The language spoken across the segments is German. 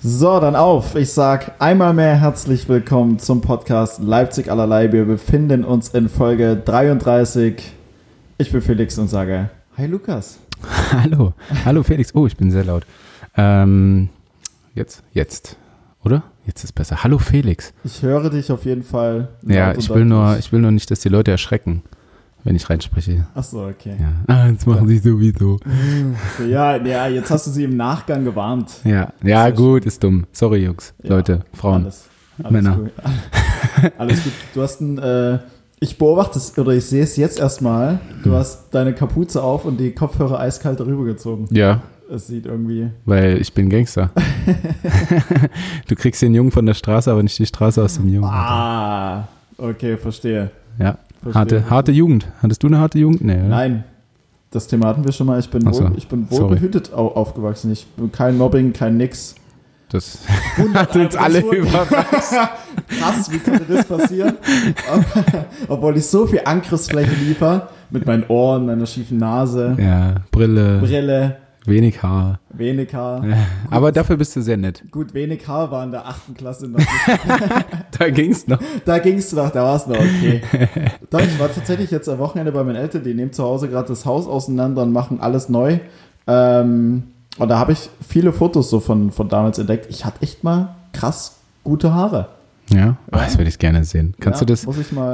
So, dann auf. Ich sag einmal mehr herzlich willkommen zum Podcast Leipzig allerlei. Wir befinden uns in Folge 33. Ich bin Felix und sage Hi Lukas. Hallo, hallo Felix. Oh, ich bin sehr laut. Ähm, jetzt, jetzt, oder? Jetzt ist besser. Hallo Felix. Ich höre dich auf jeden Fall. Ja, ich will nur, ich will nur nicht, dass die Leute erschrecken, wenn ich reinspreche. Ach so, okay. Ja. Ah, das machen sie sowieso. Ja, ja, jetzt hast du sie im Nachgang gewarnt. Ja, ja, gut, ist dumm. Sorry, Jungs, Ja, Leute, Frauen. Alles, alles Männer. Gut. alles gut. Du hast ein, äh, ich beobachte es, oder ich sehe es jetzt erstmal. Du hast deine Kapuze auf und die Kopfhörer eiskalt darüber gezogen. Ja, Es sieht irgendwie. weil ich bin Gangster. du kriegst den Jungen von der Straße, aber nicht die Straße aus dem Jungen. Ah, okay, verstehe. Ja, harte, harte Jugend. Hattest du eine harte Jugend? Nee, oder? Nein, das Thema hatten wir schon mal. Ich bin, so, wohl, ich bin sorry. wohlbehütet au aufgewachsen. Ich bin kein Mobbing, kein nix. Das hat uns alle überrascht. Krass, wie konnte das passieren? Obwohl ich so viel Angriffsfläche liefer, mit meinen Ohren, meiner schiefen Nase, Ja, Brille, Brille, wenig Haar. wenig Haar. Aber dafür bist du sehr nett. Gut, wenig Haar war in der achten Klasse noch. Da ging's noch. Da ging es noch, da war es noch okay. Doch, ich war tatsächlich jetzt am Wochenende bei meinen Eltern, die nehmen zu Hause gerade das Haus auseinander und machen alles neu. Ähm, und da habe ich viele Fotos so von, von damals entdeckt. Ich hatte echt mal krass gute Haare. Ja, Ach, das würde ich gerne sehen. Kannst Ja, du das,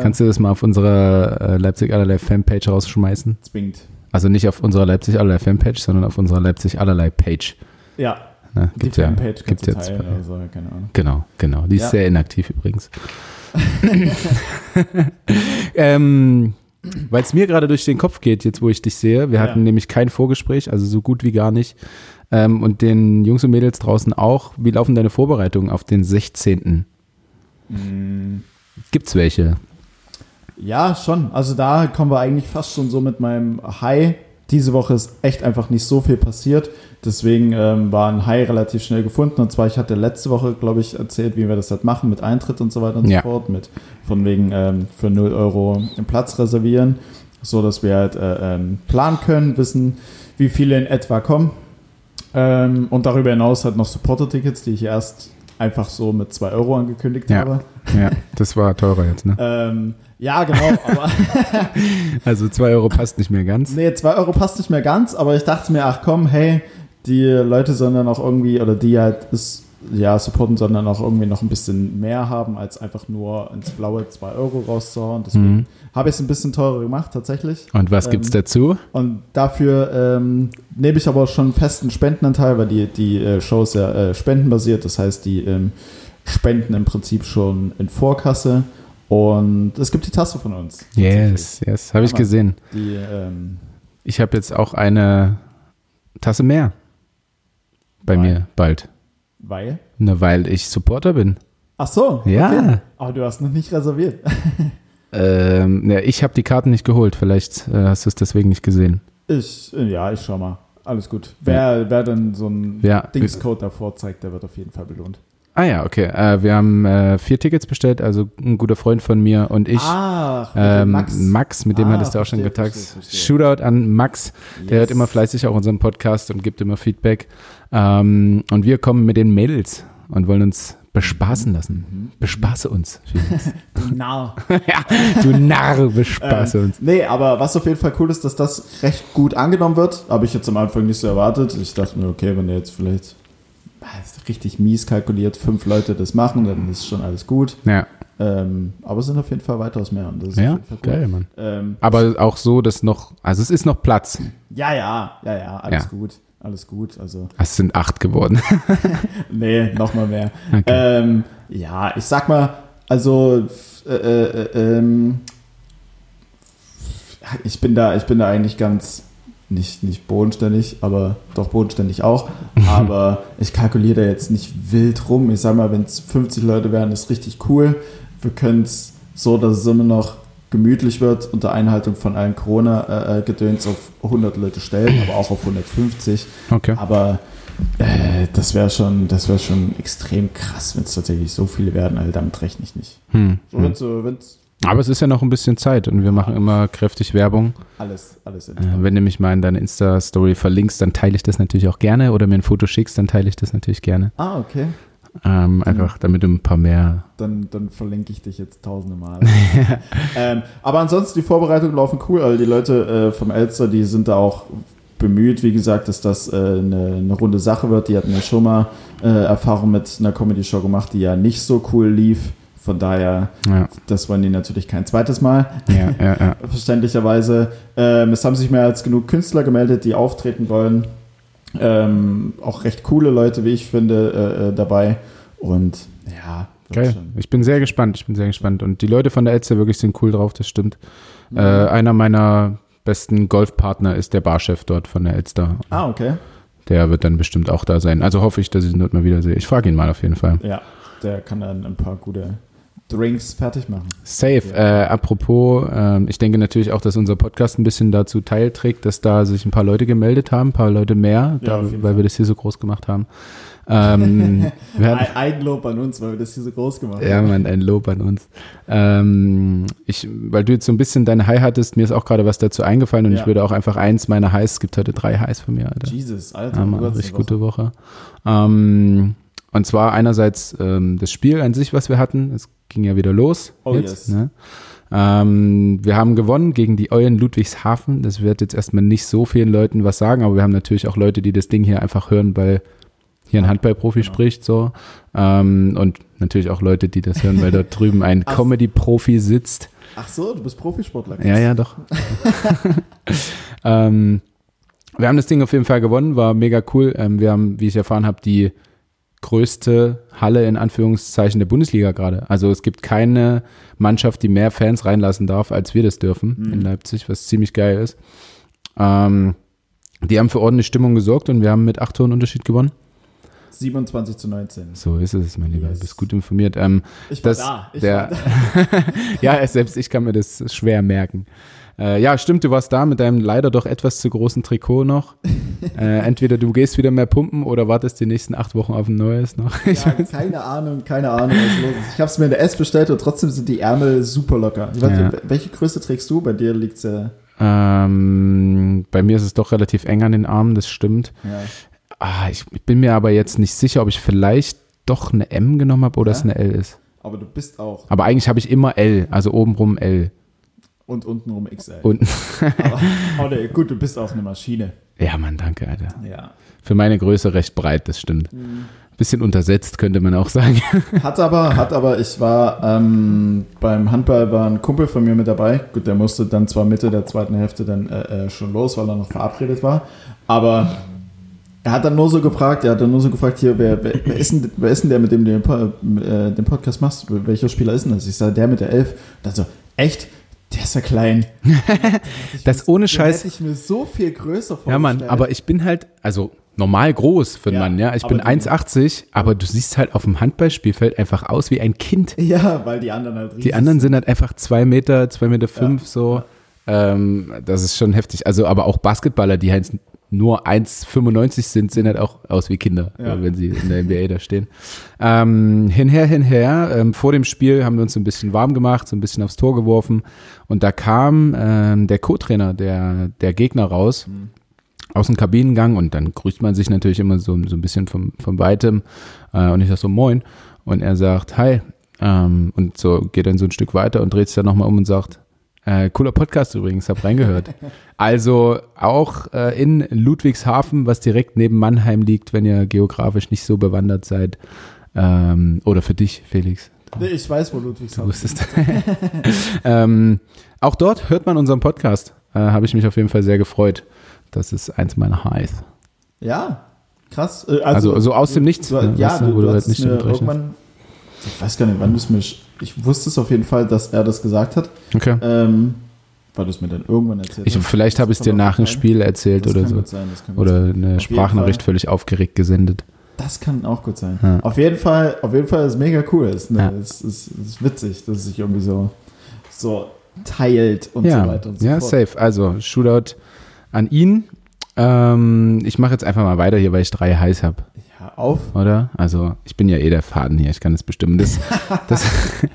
kannst du das mal auf unserer äh, Leipzig allerlei Fanpage rausschmeißen? zwingend. Also nicht auf unserer Leipzig allerlei Fanpage, sondern auf unserer Leipzig allerlei Page. Ja, Ne? die Gibt's ja, Fanpage du jetzt. teilen oder so, keine Ahnung. Genau, genau. Die ist Ja. sehr inaktiv übrigens. ähm, Weil es mir gerade durch den Kopf geht, jetzt wo ich dich sehe. Wir Ja. hatten nämlich kein Vorgespräch, also so gut wie gar nicht. Ähm, und den Jungs und Mädels draußen auch. Wie laufen deine Vorbereitungen auf den 16.? Mm, Gibt's welche? Ja, schon. Also da kommen wir eigentlich fast schon so mit meinem High. Diese Woche ist echt einfach nicht so viel passiert. Deswegen ähm, war ein High relativ schnell gefunden. Und zwar, ich hatte letzte Woche, glaube ich, erzählt, wie wir das halt machen mit Eintritt und so weiter und Ja. so fort. Mit von wegen ähm, für 0 Euro einen Platz reservieren. So dass wir halt äh, ähm, planen können, wissen, wie viele in etwa kommen. Ähm, und darüber hinaus halt noch Supporter-Tickets, die ich erst einfach so mit 2 Euro angekündigt Ja. habe. Ja, das war teurer jetzt, ne? Ähm, ja, genau, aber Also 2 Euro passt nicht mehr ganz. Nee, 2 Euro passt nicht mehr ganz, aber ich dachte mir, ach komm, hey, die Leute sollen dann auch irgendwie, oder die halt es ja supporten, sondern auch irgendwie noch ein bisschen mehr haben, als einfach nur ins Blaue 2 Euro rauszuhauen. Deswegen Mhm. habe ich es ein bisschen teurer gemacht, tatsächlich. Und was Ähm, gibt's dazu? Und dafür ähm, nehme ich aber schon einen festen Spendenanteil, weil die, die äh, Show ist ja äh, spendenbasiert. Das heißt, die ähm, spenden im Prinzip schon in Vorkasse. Und es gibt die Tasse von uns. Yes, yes, habe ich gesehen. Die, ähm, Ich habe jetzt auch eine Tasse mehr bei Weil? mir bald. Weil? Na, weil ich Supporter bin. Ach so. Ja. Okay. Aber du hast noch nicht reserviert. Ähm, ja, ich habe die Karten nicht geholt. Vielleicht äh, hast du es deswegen nicht gesehen. Ich, äh, ja, ich schau mal. Alles gut. Wer, wer dann so einen Ja. Dingscode davor zeigt, der wird auf jeden Fall belohnt. Ah ja, okay. Äh, wir haben äh, vier Tickets bestellt. Also ein guter Freund von mir und ich. Ach, ähm, Max. Max. mit dem Ah, hattest du auch schon getagt. Shootout an Max. Der hört Yes. immer fleißig auch unseren Podcast und gibt immer Feedback. Ähm, und wir kommen mit den Mädels und wollen uns bespaßen lassen. Mhm. Bespaße uns. Felix. Na. ja, du Narr, bespaße Ähm, uns. nee, aber was auf jeden Fall cool ist, dass das recht gut angenommen wird. Habe ich jetzt am Anfang nicht so erwartet. Ich dachte mir, okay, wenn ihr jetzt vielleicht richtig mies kalkuliert, fünf Leute das machen, dann ist schon alles gut. Ja, Ähm, aber es sind auf jeden Fall weitaus mehr. Und das ist ja cool. geil, Mann. Ähm, Aber auch so, dass noch, also es ist noch Platz. ja, ja, ja, ja, alles Ja. gut. Alles gut. Also, Es sind acht geworden. nee, nochmal mehr. Okay. Ähm, ja, ich sag mal, also f- äh, äh, ähm, ich bin da, ich bin da eigentlich ganz nicht, nicht bodenständig, aber doch bodenständig auch. Aber ich kalkuliere da jetzt nicht wild rum. Ich sag mal, wenn es 50 Leute wären, ist richtig cool. Wir können es so, dass es immer noch gemütlich wird, unter Einhaltung von allen Corona-Gedöns auf 100 Leute stellen, aber auch auf 150. Okay. Aber äh, das wäre schon, das wäre schon extrem krass, wenn es tatsächlich so viele werden. Also damit rechne ich nicht. Hm. So, wenn's, so, wenn's, Aber es ist ja noch ein bisschen Zeit und wir machen immer kräftig Werbung. Alles, alles Äh, wenn du mich mal in deine Insta-Story verlinkst, dann teile ich das natürlich auch gerne. Oder mir ein Foto schickst, dann teile ich das natürlich gerne. Ah, okay. Ähm, einfach damit du ein paar mehr. Dann, dann verlinke ich dich jetzt tausende Mal. ähm, aber ansonsten, die Vorbereitungen laufen cool. Also die Leute äh, vom Elster, die sind da auch bemüht, wie gesagt, dass das äh, eine, eine runde Sache wird. Die hatten ja schon mal äh, Erfahrung mit einer Comedy-Show gemacht, die ja nicht so cool lief. Von daher, Ja, das wollen die natürlich kein zweites Mal. ja, ja. ja. verständlicherweise. Ähm, es haben sich mehr als genug Künstler gemeldet, die auftreten wollen. Ähm, auch recht coole Leute, wie ich finde, äh, äh, dabei. Und ja, Geil. schon. Ich bin sehr gespannt. Ich bin sehr gespannt. Und die Leute von der Elster wirklich sind cool drauf, das stimmt. Äh, einer meiner besten Golfpartner ist der Barchef dort von der Elster. Ah, okay. Der wird dann bestimmt auch da sein. Also hoffe ich, dass ich ihn dort mal wieder sehe. Ich frage ihn mal auf jeden Fall. Ja, der kann dann ein paar gute Drinks fertig machen. Safe. Äh, apropos, ähm, ich denke natürlich auch, dass unser Podcast ein bisschen dazu teilträgt, dass da sich ein paar Leute gemeldet haben, ein paar Leute mehr, Ja, da, weil Fall. wir das hier so groß gemacht haben. Ähm, hatten, Ein Eigenlob an uns, weil wir das hier so groß gemacht ja, haben. Mann, ein Lob an uns. Ähm, ich, weil du jetzt so ein bisschen deine High hattest, mir ist auch gerade was dazu eingefallen und Ja. ich würde auch einfach eins meiner Highs, es gibt heute drei Highs von mir, Alter. Jesus, Alter. Ja, Mann, richtig gute Woche. Ähm, und zwar einerseits ähm, das Spiel an sich, was wir hatten. Es ging ja wieder los. Oh, jetzt, yes. ne? ähm, wir haben gewonnen gegen die Eulen Ludwigshafen. Das wird jetzt erstmal nicht so vielen Leuten was sagen, aber wir haben natürlich auch Leute, die das Ding hier einfach hören, weil hier ein Handballprofi Genau. spricht. so ähm, Und natürlich auch Leute, die das hören, weil dort drüben ein. Comedy-Profi sitzt. Ach so, du bist Profisportler. Ja, ja, doch. ähm, wir haben das Ding auf jeden Fall gewonnen, war mega cool. Ähm, wir haben, wie ich erfahren habe, die größte Halle in Anführungszeichen der Bundesliga gerade. Also es gibt keine Mannschaft, die mehr Fans reinlassen darf, als wir das dürfen Mhm. in Leipzig, was ziemlich geil ist. Ähm, die haben für ordentliche Stimmung gesorgt und wir haben mit acht Toren Unterschied gewonnen. 27 zu 19. So ist es, mein Lieber. Yes. Du bist gut informiert. Ähm, Ich war das, da. Ich der, war da. ja, selbst ich kann mir das schwer merken. Äh, ja, stimmt, du warst da mit deinem leider doch etwas zu großen Trikot noch. äh, entweder du gehst wieder mehr pumpen oder wartest die nächsten acht Wochen auf ein neues noch. Ich Ja, keine Ahnung, keine Ahnung, was los ist. Ich habe es mir in der S bestellt und trotzdem sind die Ärmel super locker. Ich weiß Ja. welche Größe trägst du? Bei dir liegt es ja, ähm, bei mir ist es doch relativ eng an den Armen, das stimmt. ja. Ah, ich bin mir aber jetzt nicht sicher, ob ich vielleicht doch eine M genommen habe oder Ja? es eine L ist. Aber du bist auch. Aber eigentlich habe ich immer L, also obenrum L. Und untenrum XL. Und aber, gut, du bist auch eine Maschine. ja, Mann, danke, Alter. Ja. Für meine Größe recht breit, das stimmt. Bisschen untersetzt, könnte man auch sagen. Hat aber, hat aber, ich war ähm, beim Handball war ein Kumpel von mir mit dabei. Gut, der musste dann zwar Mitte der zweiten Hälfte dann äh, äh, schon los, weil er noch verabredet war. Aber er hat dann nur so gefragt, er hat dann nur so gefragt, hier, wer, wer, wer, ist, denn, wer ist denn der, mit dem du den, äh, den Podcast machst? Welcher Spieler ist denn das? Ich sage, der mit der Elf. Und dann so, echt? Der ist ja klein. Das ohne Den Scheiß. hätte ich mir so viel größer vorgestellt. Ja, Mann, aber ich bin halt, also normal groß für einen Ja, Mann, ja. Ich bin du- 1,80, aber du siehst halt auf dem Handballspielfeld einfach aus wie ein Kind. Ja, weil die anderen halt riesig Die anderen sind halt einfach zwei Meter, zwei Meter fünf, Ja, so. Ähm, das ist schon heftig. Also, aber auch Basketballer, die halt nur 1,95 sind, sehen halt auch aus wie Kinder, Ja. äh, wenn sie in der NBA da stehen. Ähm, hinher, hinher. Ähm, vor dem Spiel haben wir uns so ein bisschen warm gemacht, so ein bisschen aufs Tor geworfen. Und da kam ähm, der Co-Trainer der, der Gegner raus Mhm. aus dem Kabinengang und dann grüßt man sich natürlich immer so, so ein bisschen vom, von weitem. Äh, und ich sag so, moin. Und er sagt, hi. Ähm, und so geht dann so ein Stück weiter und dreht sich dann nochmal um und sagt, äh, cooler Podcast übrigens, hab reingehört. also auch äh, in Ludwigshafen, was direkt neben Mannheim liegt, wenn ihr geografisch nicht so bewandert seid. Ähm, oder für dich, Felix. Nee, ich weiß, wo Ludwigshafen wusstest. ähm, auch dort hört man unseren Podcast. Äh, Habe ich mich auf jeden Fall sehr gefreut. Das ist eins meiner Highs. Ja, krass. Äh, Also, so aus dem Nichts, Du, ne, ja, weißt du, du, du, halt hast nicht mir irgendwann, ich weiß gar nicht, wann du es mir, ich wusste es auf jeden Fall, dass er das gesagt hat, Okay. ähm, weil du es mir dann irgendwann erzählt Ich, hast. vielleicht habe ich es dir nach dem. Spiel erzählt Das oder kann so. gut sein, das kann gut Oder sein. eine Sprachnachricht völlig aufgeregt gesendet. Das kann auch gut sein. Ja. Auf jeden Fall, auf jeden Fall ist es mega cool. Es ist, ne, Ja. ist, es ist witzig, dass es sich irgendwie so, so teilt und ja, so weiter und so ja fort. safe. Also, Shootout an ihn. Ähm, ich mache jetzt einfach mal weiter hier, weil ich drei Highs habe. Auf. oder? Also ich bin ja eh der Faden hier, ich kann das bestimmen. Das, das,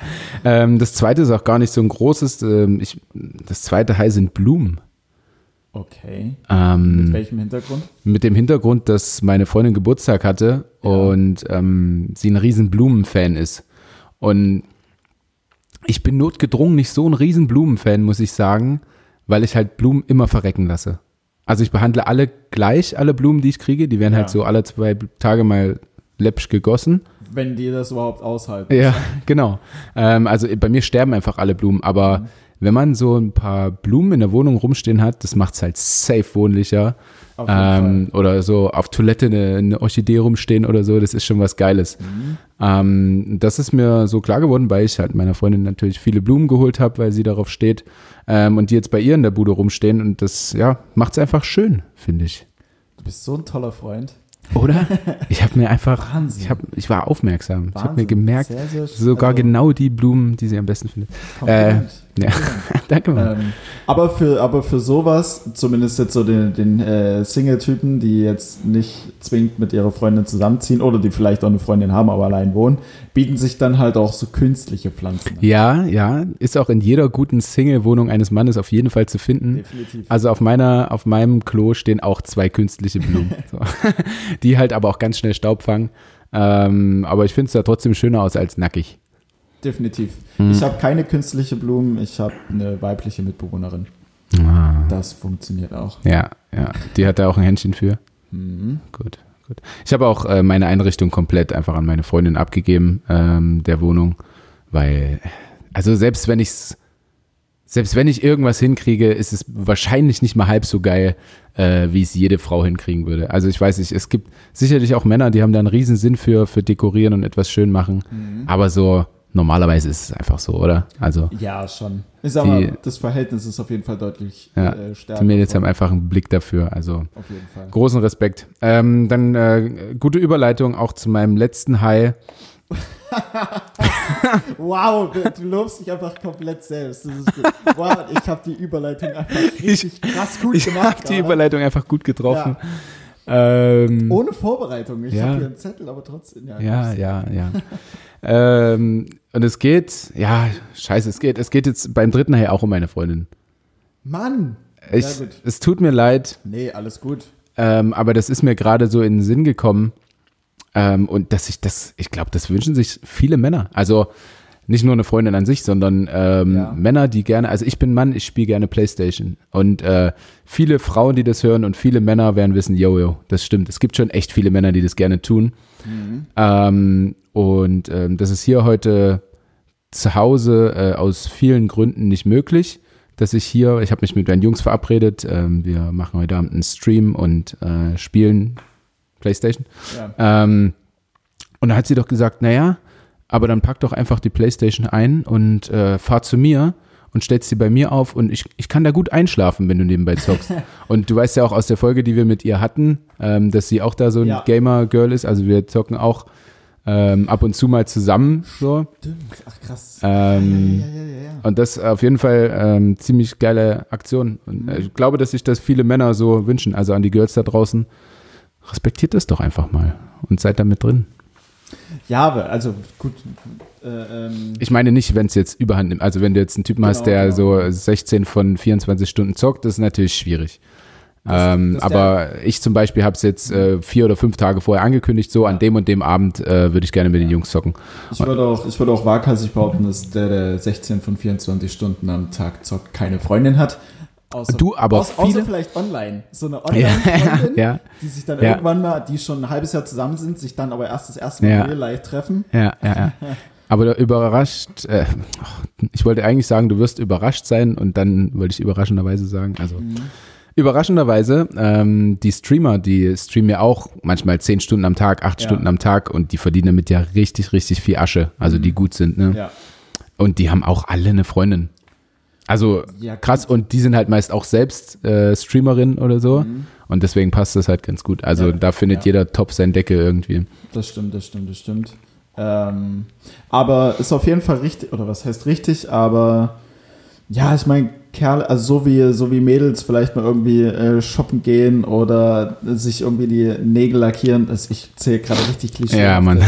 ähm, das zweite ist auch gar nicht so ein großes. Ähm, ich, das zweite High sind Blumen. Okay. Ähm, Mit welchem Hintergrund? mit dem Hintergrund, dass meine Freundin Geburtstag hatte Ja. und ähm, sie ein riesen Blumenfan ist. Und ich bin notgedrungen nicht so ein riesen Blumenfan, muss ich sagen, weil ich halt Blumen immer verrecken lasse. Also ich behandle alle gleich, alle Blumen, die ich kriege. Die werden Ja. halt so alle zwei Tage mal läppsch gegossen. Wenn die das überhaupt aushalten. Ja, genau. Ähm, also bei mir sterben einfach alle Blumen, aber wenn man so ein paar Blumen in der Wohnung rumstehen hat, das macht es halt safe wohnlicher. Ähm, oder so auf Toilette eine, eine Orchidee rumstehen oder so, das ist schon was Geiles. Ähm, das ist mir so klar geworden, weil ich halt meiner Freundin natürlich viele Blumen geholt habe, weil sie darauf steht. Ähm, und die jetzt bei ihr in der Bude rumstehen und das, ja, macht es einfach schön, finde ich. Du bist so ein toller Freund. Oder? Ich habe mir einfach, Wahnsinn. ich, hab, ich war aufmerksam. Ich habe mir Wahnsinn. gemerkt, Sehr, sehr sogar also, genau die Blumen, die sie am besten findet. Kompliment. Ja, danke mal. Ähm, aber, für, aber für sowas, zumindest jetzt so den, den äh, Single-Typen, die jetzt nicht zwingend mit ihrer Freundin zusammenziehen oder die vielleicht auch eine Freundin haben, aber allein wohnen, bieten sich dann halt auch so künstliche Pflanzen an. Ja, ja, ist auch in jeder guten Single-Wohnung eines Mannes auf jeden Fall zu finden. Definitiv. Also auf meiner, auf meinem Klo stehen auch zwei künstliche Blumen, so. die halt aber auch ganz schnell Staub fangen. Ähm, aber ich finde es da trotzdem schöner aus als nackig. Definitiv. Hm. Ich habe keine künstliche Blumen, ich habe eine weibliche Mitbewohnerin. Ah. Das funktioniert auch. Ja, ja, die hat da auch ein Händchen für. Mhm. Gut, gut. Ich habe auch äh, meine Einrichtung komplett einfach an meine Freundin abgegeben, ähm, der Wohnung, weil, also selbst wenn ich's, selbst wenn ich irgendwas hinkriege, ist es wahrscheinlich nicht mal halb so geil, äh, wie es jede Frau hinkriegen würde. Also ich weiß nicht, es gibt sicherlich auch Männer, die haben da einen riesen Sinn für, für dekorieren und etwas schön machen, aber so normalerweise ist es einfach so, oder? Also Ja, schon. Ich sag Die- mal, das Verhältnis ist auf jeden Fall deutlich Ja, äh, stärker. die Mädels haben einfach einen Blick dafür, also Auf jeden Fall. Großen Respekt. Ähm, dann äh, gute Überleitung auch zu meinem letzten High. Wow, du lobst dich einfach komplett selbst. Das ist gut. Wow, ich habe die Überleitung einfach richtig krass gut Ich gemacht. habe die. Überleitung einfach gut getroffen. Ähm, Ohne Vorbereitung. Ich Ja. habe hier einen Zettel, aber trotzdem. Ja, ja, ja, ja. ähm, und es geht, ja, scheiße, es geht, es geht jetzt beim dritten High auch um meine Freundin. Mann. Ich, ja, es tut mir leid, Nee, alles gut. ähm, aber das ist mir gerade so in den Sinn gekommen. Ähm, und dass ich das, ich glaube, das wünschen sich viele Männer. Also nicht nur eine Freundin an sich, sondern ähm, Ja. Männer, die gerne, also ich bin Mann, ich spiele gerne Playstation. Und äh, viele Frauen, die das hören und viele Männer werden wissen, yo, yo, das stimmt. Es gibt schon echt viele Männer, die das gerne tun. Ähm, und ähm, das ist hier heute zu Hause äh, aus vielen Gründen nicht möglich, dass ich hier, ich habe mich mit meinen Jungs verabredet, ähm, wir machen heute Abend einen Stream und äh, spielen Playstation. Ja. Ähm, und da hat sie doch gesagt, naja, aber dann pack doch einfach die Playstation ein und äh, fahr zu mir und stellst sie bei mir auf und ich, ich kann da gut einschlafen, wenn du nebenbei zockst. und du weißt ja auch aus der Folge, die wir mit ihr hatten, ähm, dass sie auch da so ein Ja. Gamer-Girl ist. Also wir zocken auch ähm, ab und zu mal zusammen so. Stimmt. Ach krass. Ähm, ja, ja, ja, ja, ja. Und das auf jeden Fall ähm, ziemlich geile Aktion. Und äh, ich glaube, dass sich das viele Männer so wünschen. Also an die Girls da draußen. Respektiert das doch einfach mal und seid da mit drin. Ja, aber also gut. Äh, ähm, Ich meine nicht, wenn es jetzt überhand nimmt. Also wenn du jetzt einen Typen hast, Genau, der genau. so 16 von 24 Stunden zockt, das ist natürlich schwierig. Ähm, aber ich zum Beispiel habe es jetzt äh, vier oder fünf Tage vorher angekündigt, so an dem und dem Abend äh, würde ich gerne mit den Jungs zocken. ich würde auch, ich würde auch waghalsig behaupten, dass der, der 16 von 24 Stunden am Tag zockt, keine Freundin hat. Außer, Du, aber außer, außer viele- vielleicht online. So eine Online-Freundin, Ja, die sich dann Ja. irgendwann mal, die schon ein halbes Jahr zusammen sind, sich dann aber erst das erste Mal Ja. real life treffen. ja, ja, ja. Aber überrascht, äh, ich wollte eigentlich sagen, du wirst überrascht sein und dann wollte ich überraschenderweise sagen, also überraschenderweise, ähm, die Streamer, die streamen ja auch manchmal zehn Stunden am Tag, acht Ja. Stunden am Tag und die verdienen damit ja richtig, richtig viel Asche, also die gut sind, ne? Ja. Und die haben auch alle eine Freundin. Also Ja, krass, und die sind halt meist auch selbst äh, Streamerin oder so. Und deswegen passt das halt ganz gut. Also Ja, da findet ja. jeder top sein Deckel irgendwie. Das stimmt, das stimmt, das stimmt. Ähm, aber ist auf jeden Fall richtig, oder was heißt richtig, aber ja, ich meine, Kerle, also so wie, so wie Mädels vielleicht mal irgendwie äh, shoppen gehen oder sich irgendwie die Nägel lackieren. Das, ich zähle gerade richtig klischeehafte, Ja, Mann.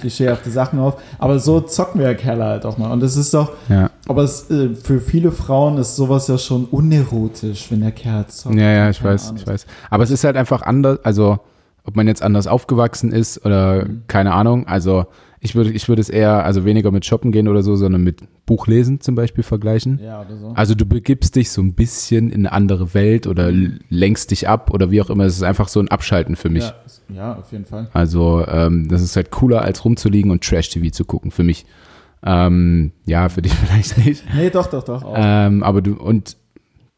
klischeehafte Sachen auf. Aber so zocken wir Kerle halt auch mal. Und das ist doch, Ja. aber es, äh, für viele Frauen ist sowas ja schon unerotisch, wenn der Kerl zockt. Ja, ja, ich weiß, Ahnung. ich weiß. Aber es ist halt einfach anders, also ob man jetzt anders aufgewachsen ist oder Mhm. keine Ahnung. Also ich würde, ich würde es eher, also weniger mit Shoppen gehen oder so, sondern mit Buchlesen zum Beispiel vergleichen. Ja, oder so. Also du begibst dich so ein bisschen in eine andere Welt oder lenkst dich ab oder wie auch immer. Es ist einfach so ein Abschalten für mich. Ja, ja, auf jeden Fall. Also ähm, das ist halt cooler, als rumzuliegen und Trash-TV zu gucken, für mich. Ähm, ja, für dich vielleicht nicht. Nee, doch, doch, doch. Ähm, aber du und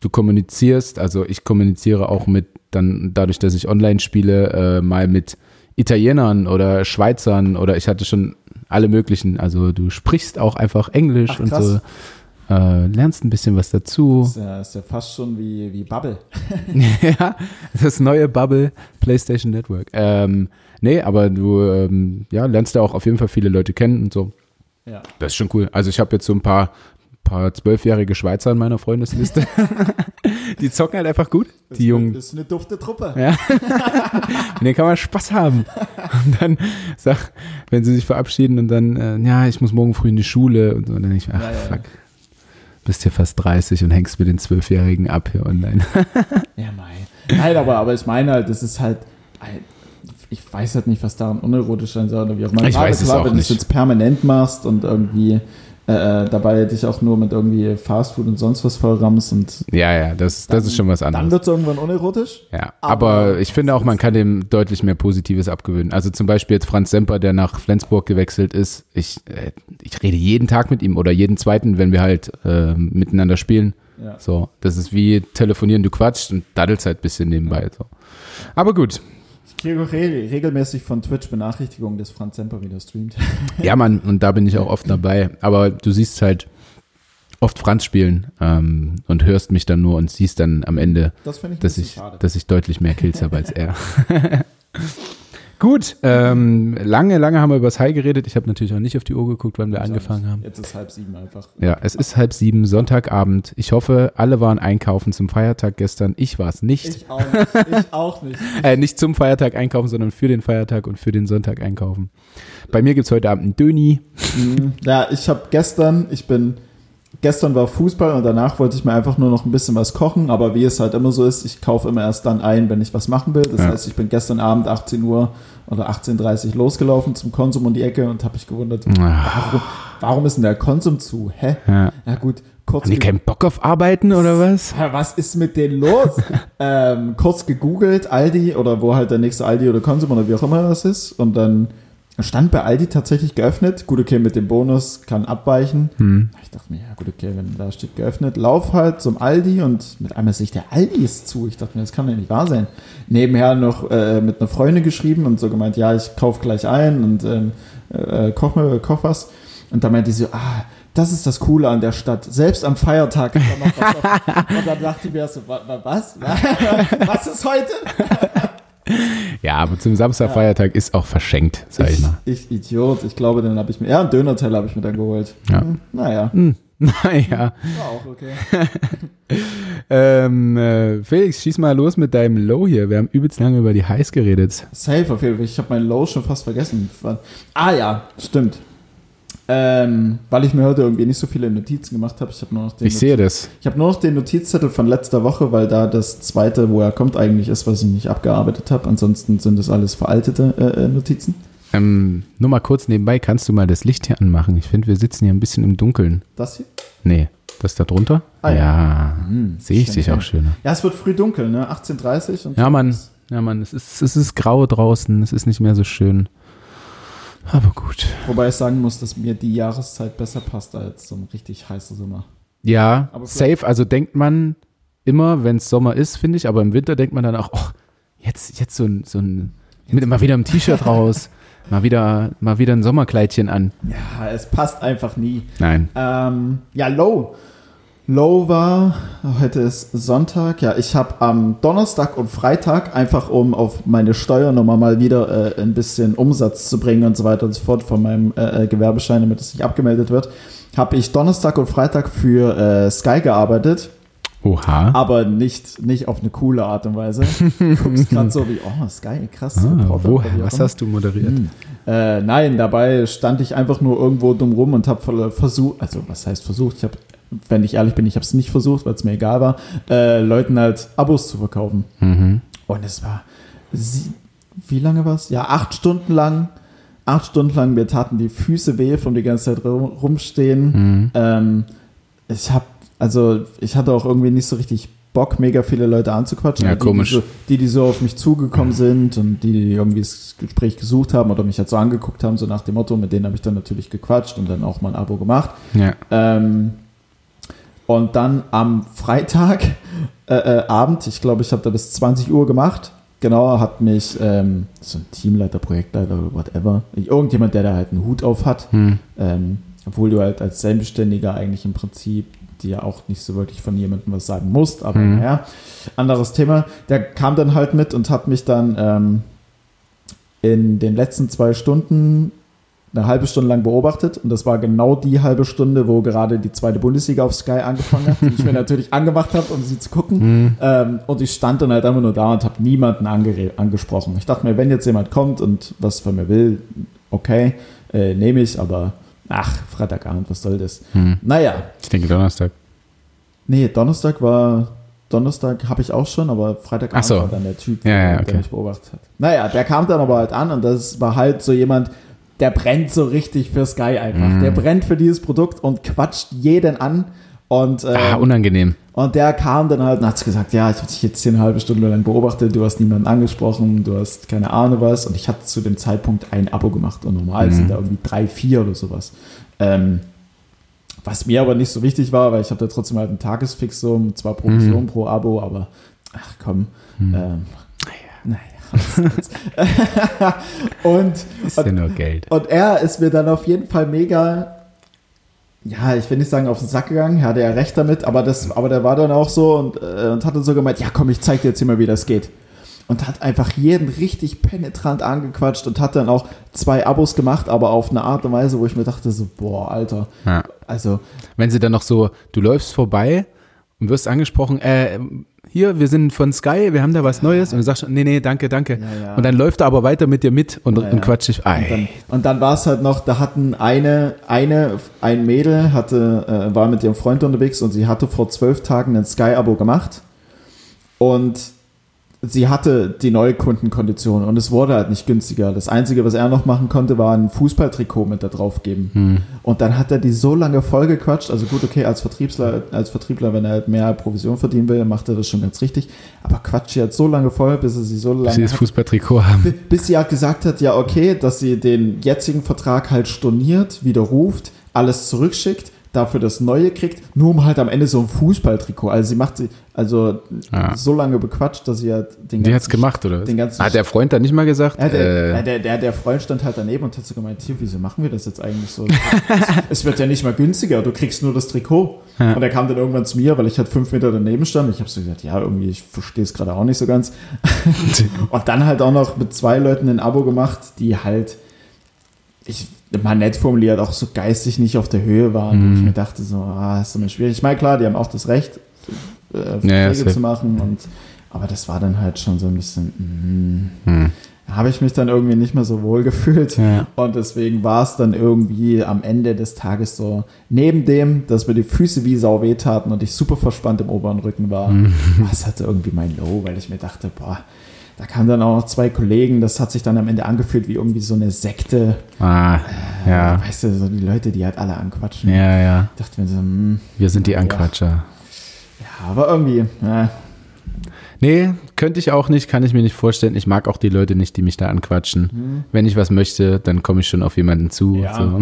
du kommunizierst, also ich kommuniziere auch mit dann dadurch, dass ich online spiele, äh, mal mit Italienern oder Schweizern oder ich hatte schon alle möglichen. Also du sprichst auch einfach Englisch Ach, und so. Äh, lernst ein bisschen was dazu. ist, ja, ist ja fast schon wie, wie Bubble. ja, das neue Bubble PlayStation Network. Ähm, nee, aber du ähm, ja, lernst da auch auf jeden Fall viele Leute kennen und so. Ja. Das ist schon cool. Also ich habe jetzt so ein paar, paar zwölfjährige Schweizer in meiner Freundesliste. die zocken halt einfach gut. Das Die ist eine- Jungen. Das ist eine dufte Truppe. Ja. Mit denen kann man Spaß haben. Und dann sag, wenn sie sich verabschieden und dann, äh, ja, ich muss morgen früh in die Schule und, so, und dann denke ich, ach Ja, ja, fuck, bist ja fast 30 und hängst mit den Zwölfjährigen ab hier online. Ja, mei. Nein, aber, aber ich meine halt, das ist halt. Ich weiß halt nicht, was daran unerotisch sein soll oder wie auch immer. Ich weiß es klar, auch wenn du es jetzt permanent machst und irgendwie äh, äh, dabei dich auch nur mit irgendwie Fastfood und sonst was vollrammst und ja, ja, das, das ist schon was dann anderes. wird es irgendwann unerotisch. Ja, Aber- aber, ich finde auch, man kann dem deutlich mehr Positives abgewöhnen. Also zum Beispiel jetzt Franz Semper, der nach Flensburg gewechselt ist. Ich, äh, ich rede jeden Tag mit ihm oder jeden zweiten, wenn wir halt äh, miteinander spielen. Ja. So, das ist wie telefonieren, du quatschst und daddelst halt ein bisschen nebenbei. So. Aber gut, Ich re regelmäßig von Twitch Benachrichtigungen, dass Franz Semper wieder streamt. ja Mann, und da bin ich auch oft dabei. Aber du siehst halt oft Franz spielen ähm, und hörst mich dann nur und siehst dann am Ende, Das ich dass ich, schade. dass ich deutlich mehr Kills habe als er. Gut, ähm, lange, lange haben wir über das High geredet. Ich habe natürlich auch nicht auf die Uhr geguckt, wann wir angefangen haben. Jetzt ist halb sieben einfach. Ja, es ist halb sieben, Sonntagabend. Ich hoffe, alle waren einkaufen zum Feiertag gestern. Ich war es nicht. Ich auch nicht. Ich auch nicht. Äh, nicht zum Feiertag einkaufen, sondern für den Feiertag und für den Sonntag einkaufen. Bei mir gibt's heute Abend einen Döni. Mhm. Ja, ich habe gestern, ich bin, gestern war Fußball und danach wollte ich mir einfach nur noch ein bisschen was kochen, aber wie es halt immer so ist, ich kaufe immer erst dann ein, wenn ich was machen will. Das Ja. heißt, ich bin gestern Abend 18 Uhr oder 18.30 Uhr losgelaufen zum Konsum um die Ecke und habe mich gewundert, warum, warum ist denn der Konsum zu? Hä? Ja. Ja gut, kurz Haben die keinen Bock auf Arbeiten oder was? Was ist mit denen los? ähm, kurz gegoogelt, Aldi oder wo halt der nächste Aldi oder Konsum oder wie auch immer das ist. Und dann stand bei Aldi tatsächlich geöffnet. Gut, okay, mit dem Bonus kann abweichen. Hm. Ich dachte mir, ja gut, okay, wenn da steht geöffnet, lauf halt zum Aldi und mit einmal sehe ich, der Aldi ist zu. Ich dachte mir, das kann ja nicht wahr sein. Nebenher noch äh, mit einer Freundin geschrieben und so gemeint, ja, ich kauf gleich ein und ähm, äh, koch, mir, koch was. Und da meinte sie so, ah, das ist das Coole an der Stadt. Selbst am Feiertag da noch was auf. Und dann dachte ich mir so, wa- wa- was? Was ist heute? Ja, aber zum Samstagfeiertag ist auch verschenkt, sag ich mal. Ich Idiot. Ich glaube, den habe ich mir, ja, einen Dönerteller habe ich mir dann geholt. Ja. Hm, Naja, Naja. war auch okay. Ähm, äh, Felix, schieß mal los mit deinem Low hier. Wir haben übelst lange über die Heiß geredet. Safe auf jeden Fall. Ich habe meinen Low schon fast vergessen. Ah ja, stimmt. Ähm, weil ich mir heute irgendwie nicht so viele Notizen gemacht habe. Ich habe nur noch den Ich sehe das. Ich habe nur noch den Notizzettel von letzter Woche, weil da das zweite, wo er kommt, eigentlich ist, was ich nicht abgearbeitet habe. Ansonsten sind das alles veraltete äh, äh, Notizen. Ähm, nur mal kurz nebenbei, kannst du mal das Licht hier anmachen? Ich finde, wir sitzen hier ein bisschen im Dunkeln. Das hier? Nee, das da drunter? Ah, ja. ja. Hm, Sehe ich dich auch schöner. Ja, es wird früh dunkel, ne? 18.30 und Ja, Mann. Ja, Mann, es ist, es ist grau draußen. Es ist nicht mehr so schön. Aber gut. Wobei ich sagen muss, dass mir die Jahreszeit besser passt als so ein richtig heißer Sommer. Ja, safe. Also denkt man immer, wenn es Sommer ist, finde ich. Aber im Winter denkt man dann auch, oh, jetzt, jetzt so ein, so ein mit mal wieder im T-Shirt raus. Mal wieder, mal wieder ein Sommerkleidchen an. Ja, es passt einfach nie. Nein. Ähm, ja, Low. Low war, heute ist Sonntag, ja, ich habe am Donnerstag und Freitag, einfach um auf meine Steuernummer mal wieder äh, ein bisschen Umsatz zu bringen und so weiter und so fort von meinem äh, äh, Gewerbeschein, damit es nicht abgemeldet wird, habe ich Donnerstag und Freitag für äh, Sky gearbeitet. Oha. aber nicht, nicht auf eine coole Art und Weise. Du guckst gerade so wie, oh, geil, krass. Ah, wo, was hast du moderiert? Hm. Äh, nein, dabei stand ich einfach nur irgendwo dumm rum und habe versucht, also was heißt versucht? Ich habe, wenn ich ehrlich bin, ich habe es nicht versucht, weil es mir egal war, äh, Leuten halt Abos zu verkaufen. Mhm. Und es war, sie, wie lange war es? Ja, acht Stunden lang. Acht Stunden lang, mir taten die Füße weh von die ganze Zeit rum, rumstehen. Mhm. Ähm, ich habe, also ich hatte auch irgendwie nicht so richtig Bock, mega viele Leute anzuquatschen. Ja, die, komisch. Die, so, die, die so auf mich zugekommen sind und die, die irgendwie das Gespräch gesucht haben oder mich halt so angeguckt haben, so nach dem Motto, mit denen habe ich dann natürlich gequatscht und dann auch mal ein Abo gemacht. Ja. Ähm, und dann am Freitag äh, äh, Abend, ich glaube, ich habe da bis 20 Uhr gemacht. Genau, hat mich ähm, so ein Teamleiter, Projektleiter oder whatever, irgendjemand, der da halt einen Hut auf hat, Hm. ähm, obwohl du halt als Selbstständiger eigentlich im Prinzip dir auch nicht so wirklich von jemandem was sagen musst, aber Mhm. naja, anderes Thema. Der kam dann halt mit und hat mich dann ähm, in den letzten zwei Stunden eine halbe Stunde lang beobachtet und das war genau die halbe Stunde, wo gerade die zweite Bundesliga auf Sky angefangen hat, die ich mir natürlich angemacht habe, um sie zu gucken. Hm. Ähm, und ich stand dann halt einfach nur da und habe niemanden angesprochen. Ich dachte mir, wenn jetzt jemand kommt und was von mir will, okay, äh, nehme ich, aber ach, Freitagabend, was soll das? Hm. Naja, Ich denke Donnerstag. nee, Donnerstag war, Donnerstag habe ich auch schon, aber Freitagabend so. war dann der Typ, Ja, ja, der okay. mich beobachtet hat. Naja, der kam dann aber halt an und das war halt so jemand, der brennt so richtig für Sky einfach. Mhm. Der brennt für dieses Produkt und quatscht jeden an. Und, äh, Ah, unangenehm. und der kam dann halt und hat gesagt, ja, ich habe dich jetzt hier eine halbe Stunde lang beobachtet, du hast niemanden angesprochen, du hast keine Ahnung was. Und ich hatte zu dem Zeitpunkt ein Abo gemacht und normal Mhm. sind da irgendwie drei, vier oder sowas. Ähm, was mir aber nicht so wichtig war, weil ich habe da trotzdem halt ein Tagesfixum, zwar Provision Mhm. pro Abo, aber ach komm. Hm. Ähm, naja. was soll's. Und Ist ja nur Geld. und er ist mir dann auf jeden Fall mega, ja, ich will nicht sagen auf den Sack gegangen, er hatte ja recht damit, aber, das, aber der war dann auch so und, äh, und hat dann so gemeint, ja komm, ich zeig dir jetzt hier mal, wie das geht. Und hat einfach jeden richtig penetrant angequatscht und hat dann auch zwei Abos gemacht, aber auf eine Art und Weise, wo ich mir dachte so, boah, Alter, Ja. also, Wenn sie dann noch so, du läufst vorbei und wirst angesprochen, äh, hier, wir sind von Sky, wir haben da was Neues. Und du sagst, nee, nee, danke, danke. Und dann läuft er aber weiter mit dir mit und, und quatscht dich. Und dann, und dann war es halt noch, da hatten eine, eine, ein Mädel hatte, äh, war mit ihrem Freund unterwegs und sie hatte vor zwölf Tagen ein Sky-Abo gemacht und sie hatte die Neukundenkondition und es wurde halt nicht günstiger. Das Einzige, was er noch machen konnte, war ein Fußballtrikot mit da drauf geben. Hm. Und dann hat er die so lange vollgequatscht. Also gut, okay, als Vertriebler, als Vertriebler, wenn er halt mehr Provision verdienen will, macht er das schon ganz richtig. Aber quatscht sie halt so lange voll, bis er sie so Bis lange sie das hat, Fußballtrikot haben. Bi- bis sie halt gesagt hat, ja, okay, dass sie den jetzigen Vertrag halt storniert, widerruft, alles zurückschickt, dafür das Neue kriegt, nur um halt am Ende so ein Fußballtrikot. Also sie macht sie, also Ah. so lange bequatscht, dass sie halt den Die hat's gemacht, oder? den ganzen- Hat der Freund dann nicht mal gesagt? Ja, der, ja, äh, der, der, der Freund stand halt daneben und hat so gemeint, hier, wieso machen wir das jetzt eigentlich so? es, es wird ja nicht mal günstiger, du kriegst nur das Trikot. Ja. Und er kam dann irgendwann zu mir, weil ich halt fünf Meter daneben stand. Ich habe so gesagt, ja, irgendwie, ich verstehe es gerade auch nicht so ganz. und dann halt auch noch mit zwei Leuten ein Abo gemacht, die halt, ich mal nett formuliert, auch so geistig nicht auf der Höhe waren. Mhm. Ich mir dachte, so, ah, ist immer schwierig. Ich meine, klar, die haben auch das Recht, äh, Verträge Ja, ja, zu machen. Und, aber das war dann halt schon so ein bisschen, mm, hm. da habe ich mich dann irgendwie nicht mehr so wohl gefühlt. Ja. Und deswegen war es dann irgendwie am Ende des Tages so, neben dem, dass mir die Füße wie Sau wehtaten und ich super verspannt im oberen Rücken war, Mhm. war es halt irgendwie mein Low, weil ich mir dachte, boah, da kamen dann auch noch zwei Kollegen, das hat sich dann am Ende angefühlt wie irgendwie so eine Sekte. Ah, ja. Weißt du, so die Leute, die halt alle anquatschen. Ja, ja. Ich dachte mir so, hm, Wir sind die Ja. Anquatscher. ja, aber irgendwie, ja, Nee, könnte ich auch nicht, kann ich mir nicht vorstellen. Ich mag auch die Leute nicht, die mich da anquatschen. Wenn ich was möchte, dann komme ich schon auf jemanden zu. Ja. So.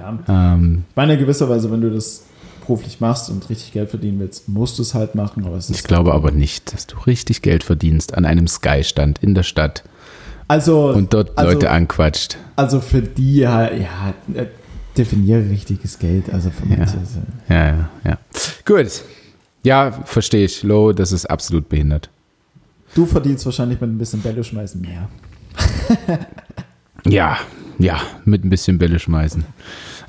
ja. ähm, meine, in gewisser Weise, wenn du das beruflich machst und richtig Geld verdienen willst, musst du es halt machen. Aber es ich glaube aber nicht, dass du richtig Geld verdienst an einem Sky-Stand in der Stadt also, und dort also, Leute anquatscht. Also für die halt, ja, äh, definiere richtiges Geld. Also für Ja. manche. äh, Ja, ja, ja. Gut. Ja, verstehe ich. Low, das ist absolut behindert. Du verdienst wahrscheinlich mit ein bisschen Bälle schmeißen mehr. Ja, ja, mit ein bisschen Bälle schmeißen.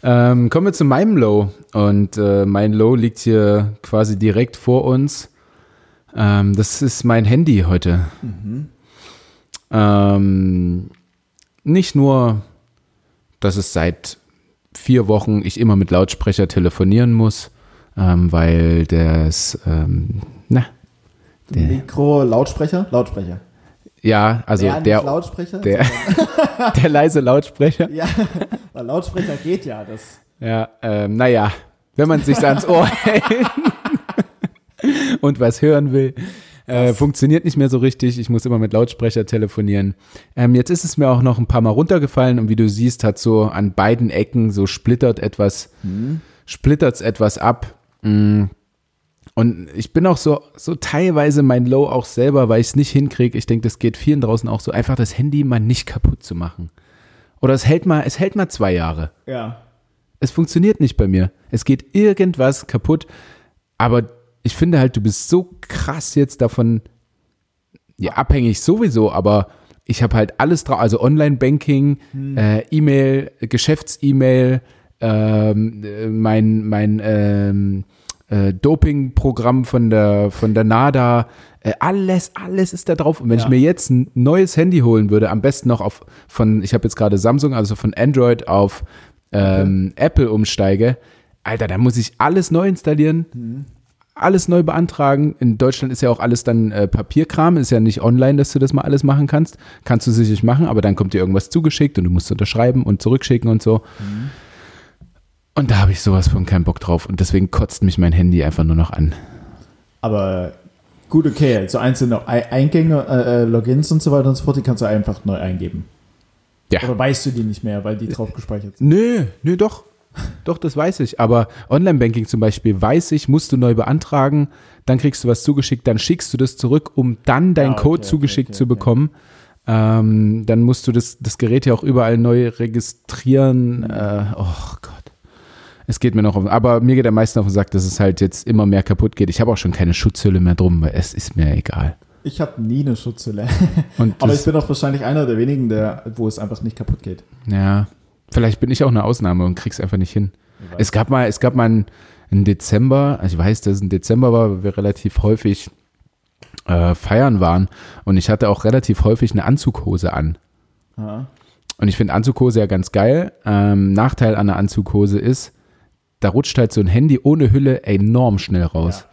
Ähm, kommen wir zu meinem Low. Und äh, mein Low liegt hier quasi direkt vor uns. Ähm, das ist mein Handy heute. Ähm, nicht nur, dass es seit vier Wochen ich immer mit Lautsprecher telefonieren muss, ähm, weil das, ähm, na, Der- Mikro, Lautsprecher? Lautsprecher. Ja, also der, der, Lautsprecher? der, der leise Lautsprecher. ja, weil Lautsprecher geht ja. Das, Ja, ähm, naja, wenn man sich ans Ohr hält und was hören will, äh, funktioniert nicht mehr so richtig. Ich muss immer mit Lautsprecher telefonieren. Ähm, jetzt ist es mir auch noch ein paar Mal runtergefallen und wie du siehst, hat so an beiden Ecken so splittert etwas, splittert's etwas ab. Mm. Und ich bin auch so, so teilweise mein Low auch selber, weil ich es nicht hinkriege. Ich denke, das geht vielen draußen auch so, einfach das Handy mal nicht kaputt zu machen. Oder es hält mal, es hält mal zwei Jahre. ja. Es funktioniert nicht bei mir. Es geht irgendwas kaputt. Aber ich finde halt, du bist so krass jetzt davon, ja, abhängig sowieso, aber ich habe halt alles drauf, also Online-Banking, äh, E-Mail, Geschäfts-E-Mail, ähm, äh, mein, mein ähm, äh, Doping-Programm von der, von der NADA, äh, alles, alles ist da drauf. Und wenn Ja. ich mir jetzt ein neues Handy holen würde, am besten noch auf von, ich habe jetzt gerade Samsung, also von Android auf ähm, Apple umsteige, Alter, da muss ich alles neu installieren, alles neu beantragen. In Deutschland ist ja auch alles dann äh, Papierkram, ist ja nicht online, dass du das mal alles machen kannst. Kannst du sicherlich machen, aber dann kommt dir irgendwas zugeschickt und du musst unterschreiben und zurückschicken und so. Und da habe ich sowas von keinen Bock drauf und deswegen kotzt mich mein Handy einfach nur noch an. Aber gut, okay. So einzelne Ei- Eingänge, äh, äh, Logins und so weiter und so fort, die kannst du einfach neu eingeben. Ja. Oder weißt du die nicht mehr, weil die drauf gespeichert sind? Nö, nö, doch. Doch, das weiß ich. Aber Online-Banking zum Beispiel weiß ich, musst du neu beantragen, dann kriegst du was zugeschickt, dann schickst du das zurück, um dann deinen Ja, okay, Code zugeschickt okay, zu okay. bekommen. Ähm, dann musst du das, das Gerät ja auch überall neu registrieren. Äh, oh Gott. Es geht mir noch auf, aber mir geht am meisten auf den Sack, dass es halt jetzt immer mehr kaputt geht. Ich habe auch schon keine Schutzhülle mehr drum, weil es ist mir egal. Ich habe nie eine Schutzhülle. Aber ich bin auch wahrscheinlich einer der wenigen, der, wo es einfach nicht kaputt geht. Ja, vielleicht bin ich auch eine Ausnahme und krieg's einfach nicht hin. Es gab mal, es gab mal einen, einen Dezember, also ich weiß, dass es ein Dezember war, weil wir relativ häufig äh, feiern waren und ich hatte auch relativ häufig eine Anzughose an. Ja. Und ich finde Anzughose ja ganz geil. Ähm, Nachteil an der Anzughose ist, da rutscht halt so ein Handy ohne Hülle enorm schnell raus.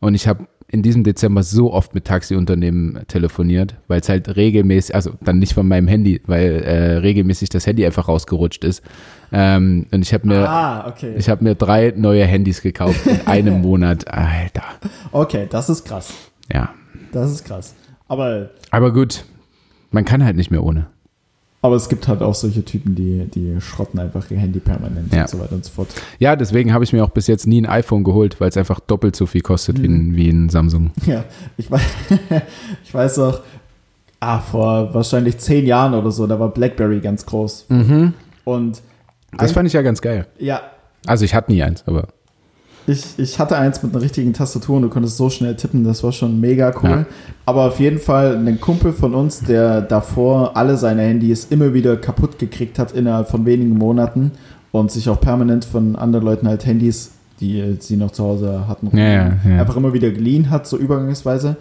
Und ich habe in diesem Dezember so oft mit Taxiunternehmen telefoniert, weil es halt regelmäßig, also dann nicht von meinem Handy, weil äh, regelmäßig das Handy einfach rausgerutscht ist. Ähm, und ich habe mir, Ah, okay. ich habe mir drei neue Handys gekauft in einem Monat. Alter, Okay, das ist krass. ja. Das ist krass. Aber, Aber gut, man kann halt nicht mehr ohne. Aber es gibt halt auch solche Typen, die, die schrotten einfach ihr Handy permanent Ja. und so weiter und so fort. Ja, deswegen habe ich mir auch bis jetzt nie ein iPhone geholt, weil es einfach doppelt so viel kostet wie, ein, wie ein Samsung. Ja, ich weiß, ich weiß auch, ah, vor wahrscheinlich zehn Jahren oder so, da war BlackBerry ganz groß. Und Das fand ich ja ganz geil. ja, Also ich hatte nie eins, aber ich, ich hatte eins mit einer richtigen Tastatur und du konntest so schnell tippen, das war schon mega cool. Ja. Aber auf jeden Fall ein Kumpel von uns, der davor alle seine Handys immer wieder kaputt gekriegt hat innerhalb von wenigen Monaten und sich auch permanent von anderen Leuten halt Handys, die sie noch zu Hause hatten, Ja, ja, einfach immer wieder geliehen hat, so übergangsweise.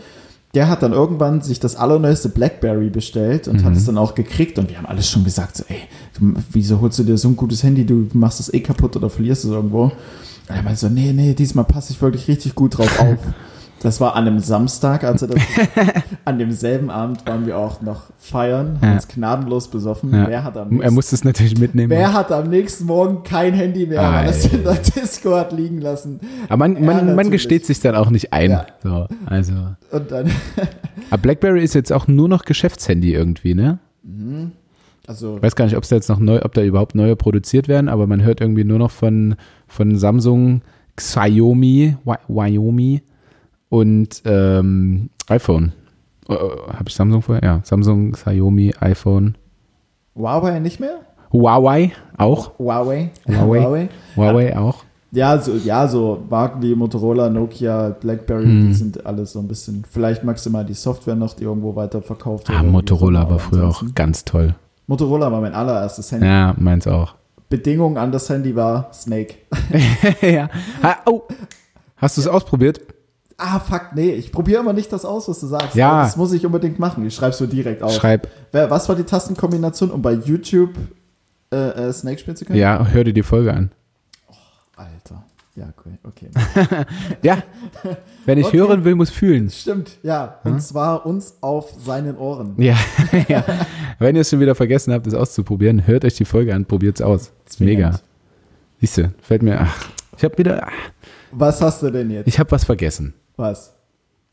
Der hat dann irgendwann sich das allerneueste Blackberry bestellt und Mhm. hat es dann auch gekriegt und wir haben alles schon gesagt, so, ey, du, wieso holst du dir so ein gutes Handy, du machst es eh kaputt oder verlierst es irgendwo. Und er meinte so, nee, nee, diesmal passe ich wirklich richtig gut drauf auf. Das war an einem Samstag, als er das, an demselben Abend waren wir auch noch feiern, haben Ja. uns gnadenlos besoffen. Ja. Wer hat am er nächsten, musste es natürlich mitnehmen. wer hat am nächsten Morgen kein Handy mehr, weil er es in der Disco hat liegen lassen. aber man, man, man gesteht sich dann auch nicht ein. Ja. So, also. Und dann, Aber BlackBerry ist jetzt auch nur noch Geschäftshandy irgendwie, ne? Also, Ich weiß gar nicht, ob es da jetzt noch neu, ob da überhaupt neue produziert werden, aber man hört irgendwie nur noch von, von Samsung, Xiaomi, Xiaomi und ähm, iPhone. Äh, Habe ich Samsung vorher? Ja, Samsung, Xiaomi, iPhone. Huawei nicht mehr? Huawei auch. Huawei. Huawei. Huawei auch. Ja, so, ja, so Marken wie Motorola, Nokia, Blackberry, Hm. die sind alles so ein bisschen, vielleicht maximal die Software noch, die irgendwo weiterverkauft Ah, wird. Motorola war früher auch ganz toll. Motorola war mein allererstes Handy. Ja, meins auch. Bedingung an das Handy war Snake. ja. Ha, oh. Hast du es ausprobiert? Ah, fuck, nee, ich probiere immer nicht das aus, was du sagst. Ja. Das muss ich unbedingt machen. Ich schreib's so direkt auf. Schreib. Was war die Tastenkombination, um bei YouTube äh, äh, Snake spielen zu können? Ja, hör dir die Folge an. Alter. Ja, cool, okay. Ja. Wenn ich Okay. hören will, muss fühlen. Stimmt, ja. Und zwar uns auf seinen Ohren. Ja. ja. Wenn ihr es schon wieder vergessen habt, es auszuprobieren, hört euch die Folge an, probiert es aus. Ist mega. Zwingend. Siehst du, fällt mir. Ach, ich habe wieder. ach, Was hast du denn jetzt? Ich habe was vergessen. Was?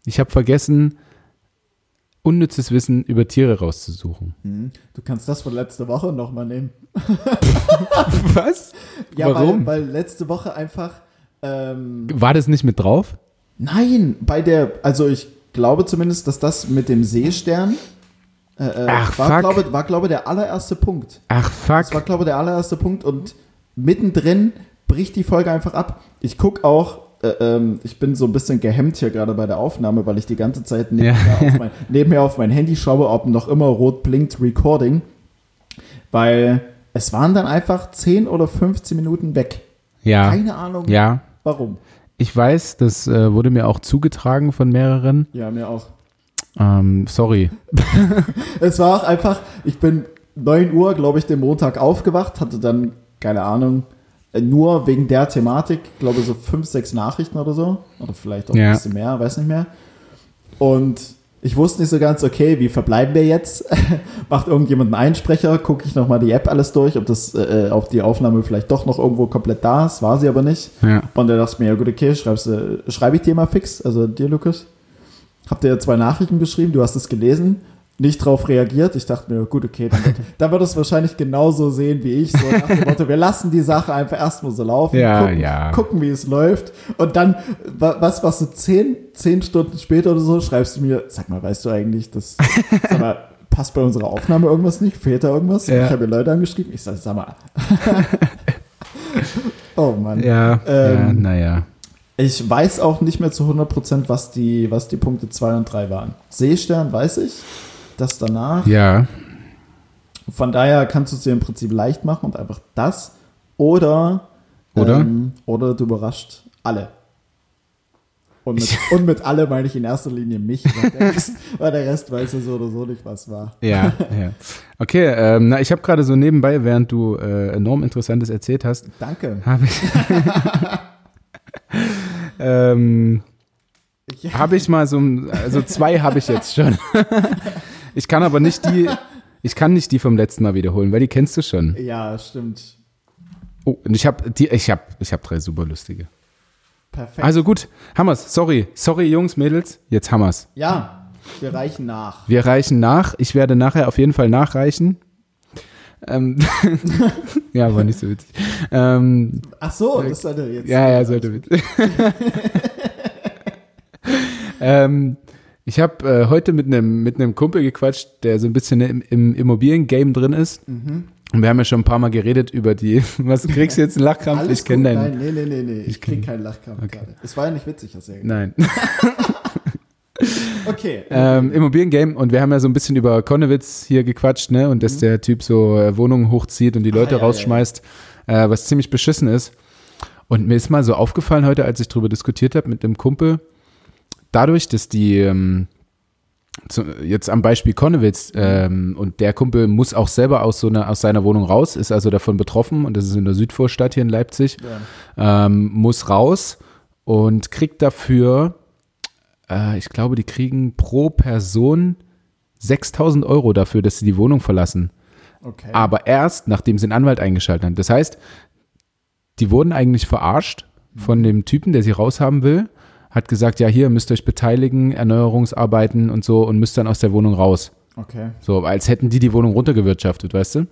Ich habe vergessen, unnützes Wissen über Tiere rauszusuchen. Hm? Du kannst das von letzter Woche nochmal nehmen. Was? Ja, Warum? Weil, weil letzte Woche einfach. Ähm, War das nicht mit drauf? nein, bei der. Also ich glaube zumindest, dass das mit dem Seestern. Äh, äh, Ach, war, fuck. glaube, war, glaube der allererste Punkt. Ach, fuck. Das war, glaube der allererste Punkt und mittendrin bricht die Folge einfach ab. Ich gucke auch, äh, ähm, ich bin so ein bisschen gehemmt hier gerade bei der Aufnahme, weil ich die ganze Zeit nebenher, auf, mein, nebenher auf mein Handy schaue, ob noch immer rot blinkt Recording, weil es waren dann einfach 10 oder 15 Minuten weg. ja. Keine Ahnung, Ja. Warum. Ich weiß, das äh, wurde mir auch zugetragen von mehreren. Ja, mir auch. Ähm, sorry. Es war auch einfach, ich bin 9 Uhr, glaube ich, den Montag aufgewacht, hatte dann, keine Ahnung, äh, nur wegen der Thematik, glaube so fünf, sechs Nachrichten oder so. Oder vielleicht auch Ja. ein bisschen mehr, weiß nicht mehr. Und ich wusste nicht so ganz, okay, wie verbleiben wir jetzt? Macht irgendjemand einen Einsprecher? Gucke ich nochmal die App alles durch, ob, das, äh, ob die Aufnahme vielleicht doch noch irgendwo komplett da ist. War sie aber nicht. Ja. Und dann dachte ich mir, ja gut, okay, schreibst, du- schreibe ich dir mal fix, also dir, Lukas. Hab dir zwei Nachrichten geschrieben, du hast es gelesen, nicht drauf reagiert. Ich dachte mir, gut, okay, dann wird, dann wird es wahrscheinlich genauso sehen wie ich. So nach dem Motto, wir lassen die Sache einfach erstmal so laufen, Ja, gucken, ja. gucken, wie es läuft. Und dann, wa- was, was so zehn, zehn Stunden später oder so, schreibst du mir, sag mal, weißt du eigentlich, das, sag mal, passt bei unserer Aufnahme irgendwas nicht? Fehlt da irgendwas? Ja. Ich habe mir Leute angeschrieben. Ich sag, sag mal. oh Mann. Ja, Ähm, ja naja. Ich weiß auch nicht mehr zu 100%, was die, was die Punkte 2 und 3 waren. Seestern weiß ich, das danach. Ja, Von daher kannst du es dir im Prinzip leicht machen und einfach das oder, Oder? Ähm, oder du überrascht alle. Und mit, und mit alle meine ich in erster Linie mich, weil der Rest, weil der Rest weiß ja so oder so nicht, was war. ja, ja. Okay, ähm, na, ich habe gerade so nebenbei, während du äh, enorm Interessantes erzählt hast, Danke. habe ich, ähm, Ich, habe ich mal so, also zwei habe ich jetzt schon. ich kann aber nicht die, ich kann nicht die vom letzten Mal wiederholen, weil die kennst du schon. ja, stimmt. Oh, und ich habe die, ich habe, ich habe drei super lustige. Perfekt. Also gut, Hammers, sorry, sorry Jungs, Mädels, jetzt Hammers. ja, wir reichen nach. Wir reichen nach. Ich werde nachher auf jeden Fall nachreichen. Ähm, ja, war nicht so witzig. Ähm, Ach so, das sollte jetzt. ja, ja, sollte witzig. ähm, ich habe äh, heute mit einem mit einem Kumpel gequatscht, der so ein bisschen im, im Immobilien-Game drin ist. Mhm. Und wir haben ja schon ein paar Mal geredet über die. Was kriegst du jetzt einen Lachkrampf? Alles ich kenne deinen. Nein, nee, nee, nee, nee. Ich, Ich krieg keinen Lachkampf Okay. gerade. Es war ja nicht witzig, ja gesagt. Nein. Okay. ähm, Immobiliengame und wir haben ja so ein bisschen über Konnewitz hier gequatscht, ne? Und dass der Typ so äh, Wohnungen hochzieht und die Leute Mhm. ja, ja, rausschmeißt, Äh, was ziemlich beschissen ist. Und mir ist mal so aufgefallen heute, als ich darüber diskutiert habe mit einem Kumpel, dadurch, dass die ähm, zu, jetzt am Beispiel Konnewitz ähm, und der Kumpel muss auch selber aus so einer aus seiner Wohnung raus, ist also davon betroffen und das ist in der Südvorstadt hier in Leipzig Ja. ähm, muss raus und kriegt dafür, äh, ich glaube, die kriegen pro Person 6000 Euro dafür, dass sie die Wohnung verlassen. Okay. Aber erst, nachdem sie einen Anwalt eingeschaltet haben. Das heißt, die wurden eigentlich verarscht von dem Typen, der sie raushaben will, hat gesagt, ja, hier müsst ihr euch beteiligen, Erneuerungsarbeiten und so und müsst dann aus der Wohnung raus. Okay. So, als hätten die die Wohnung runtergewirtschaftet, weißt du?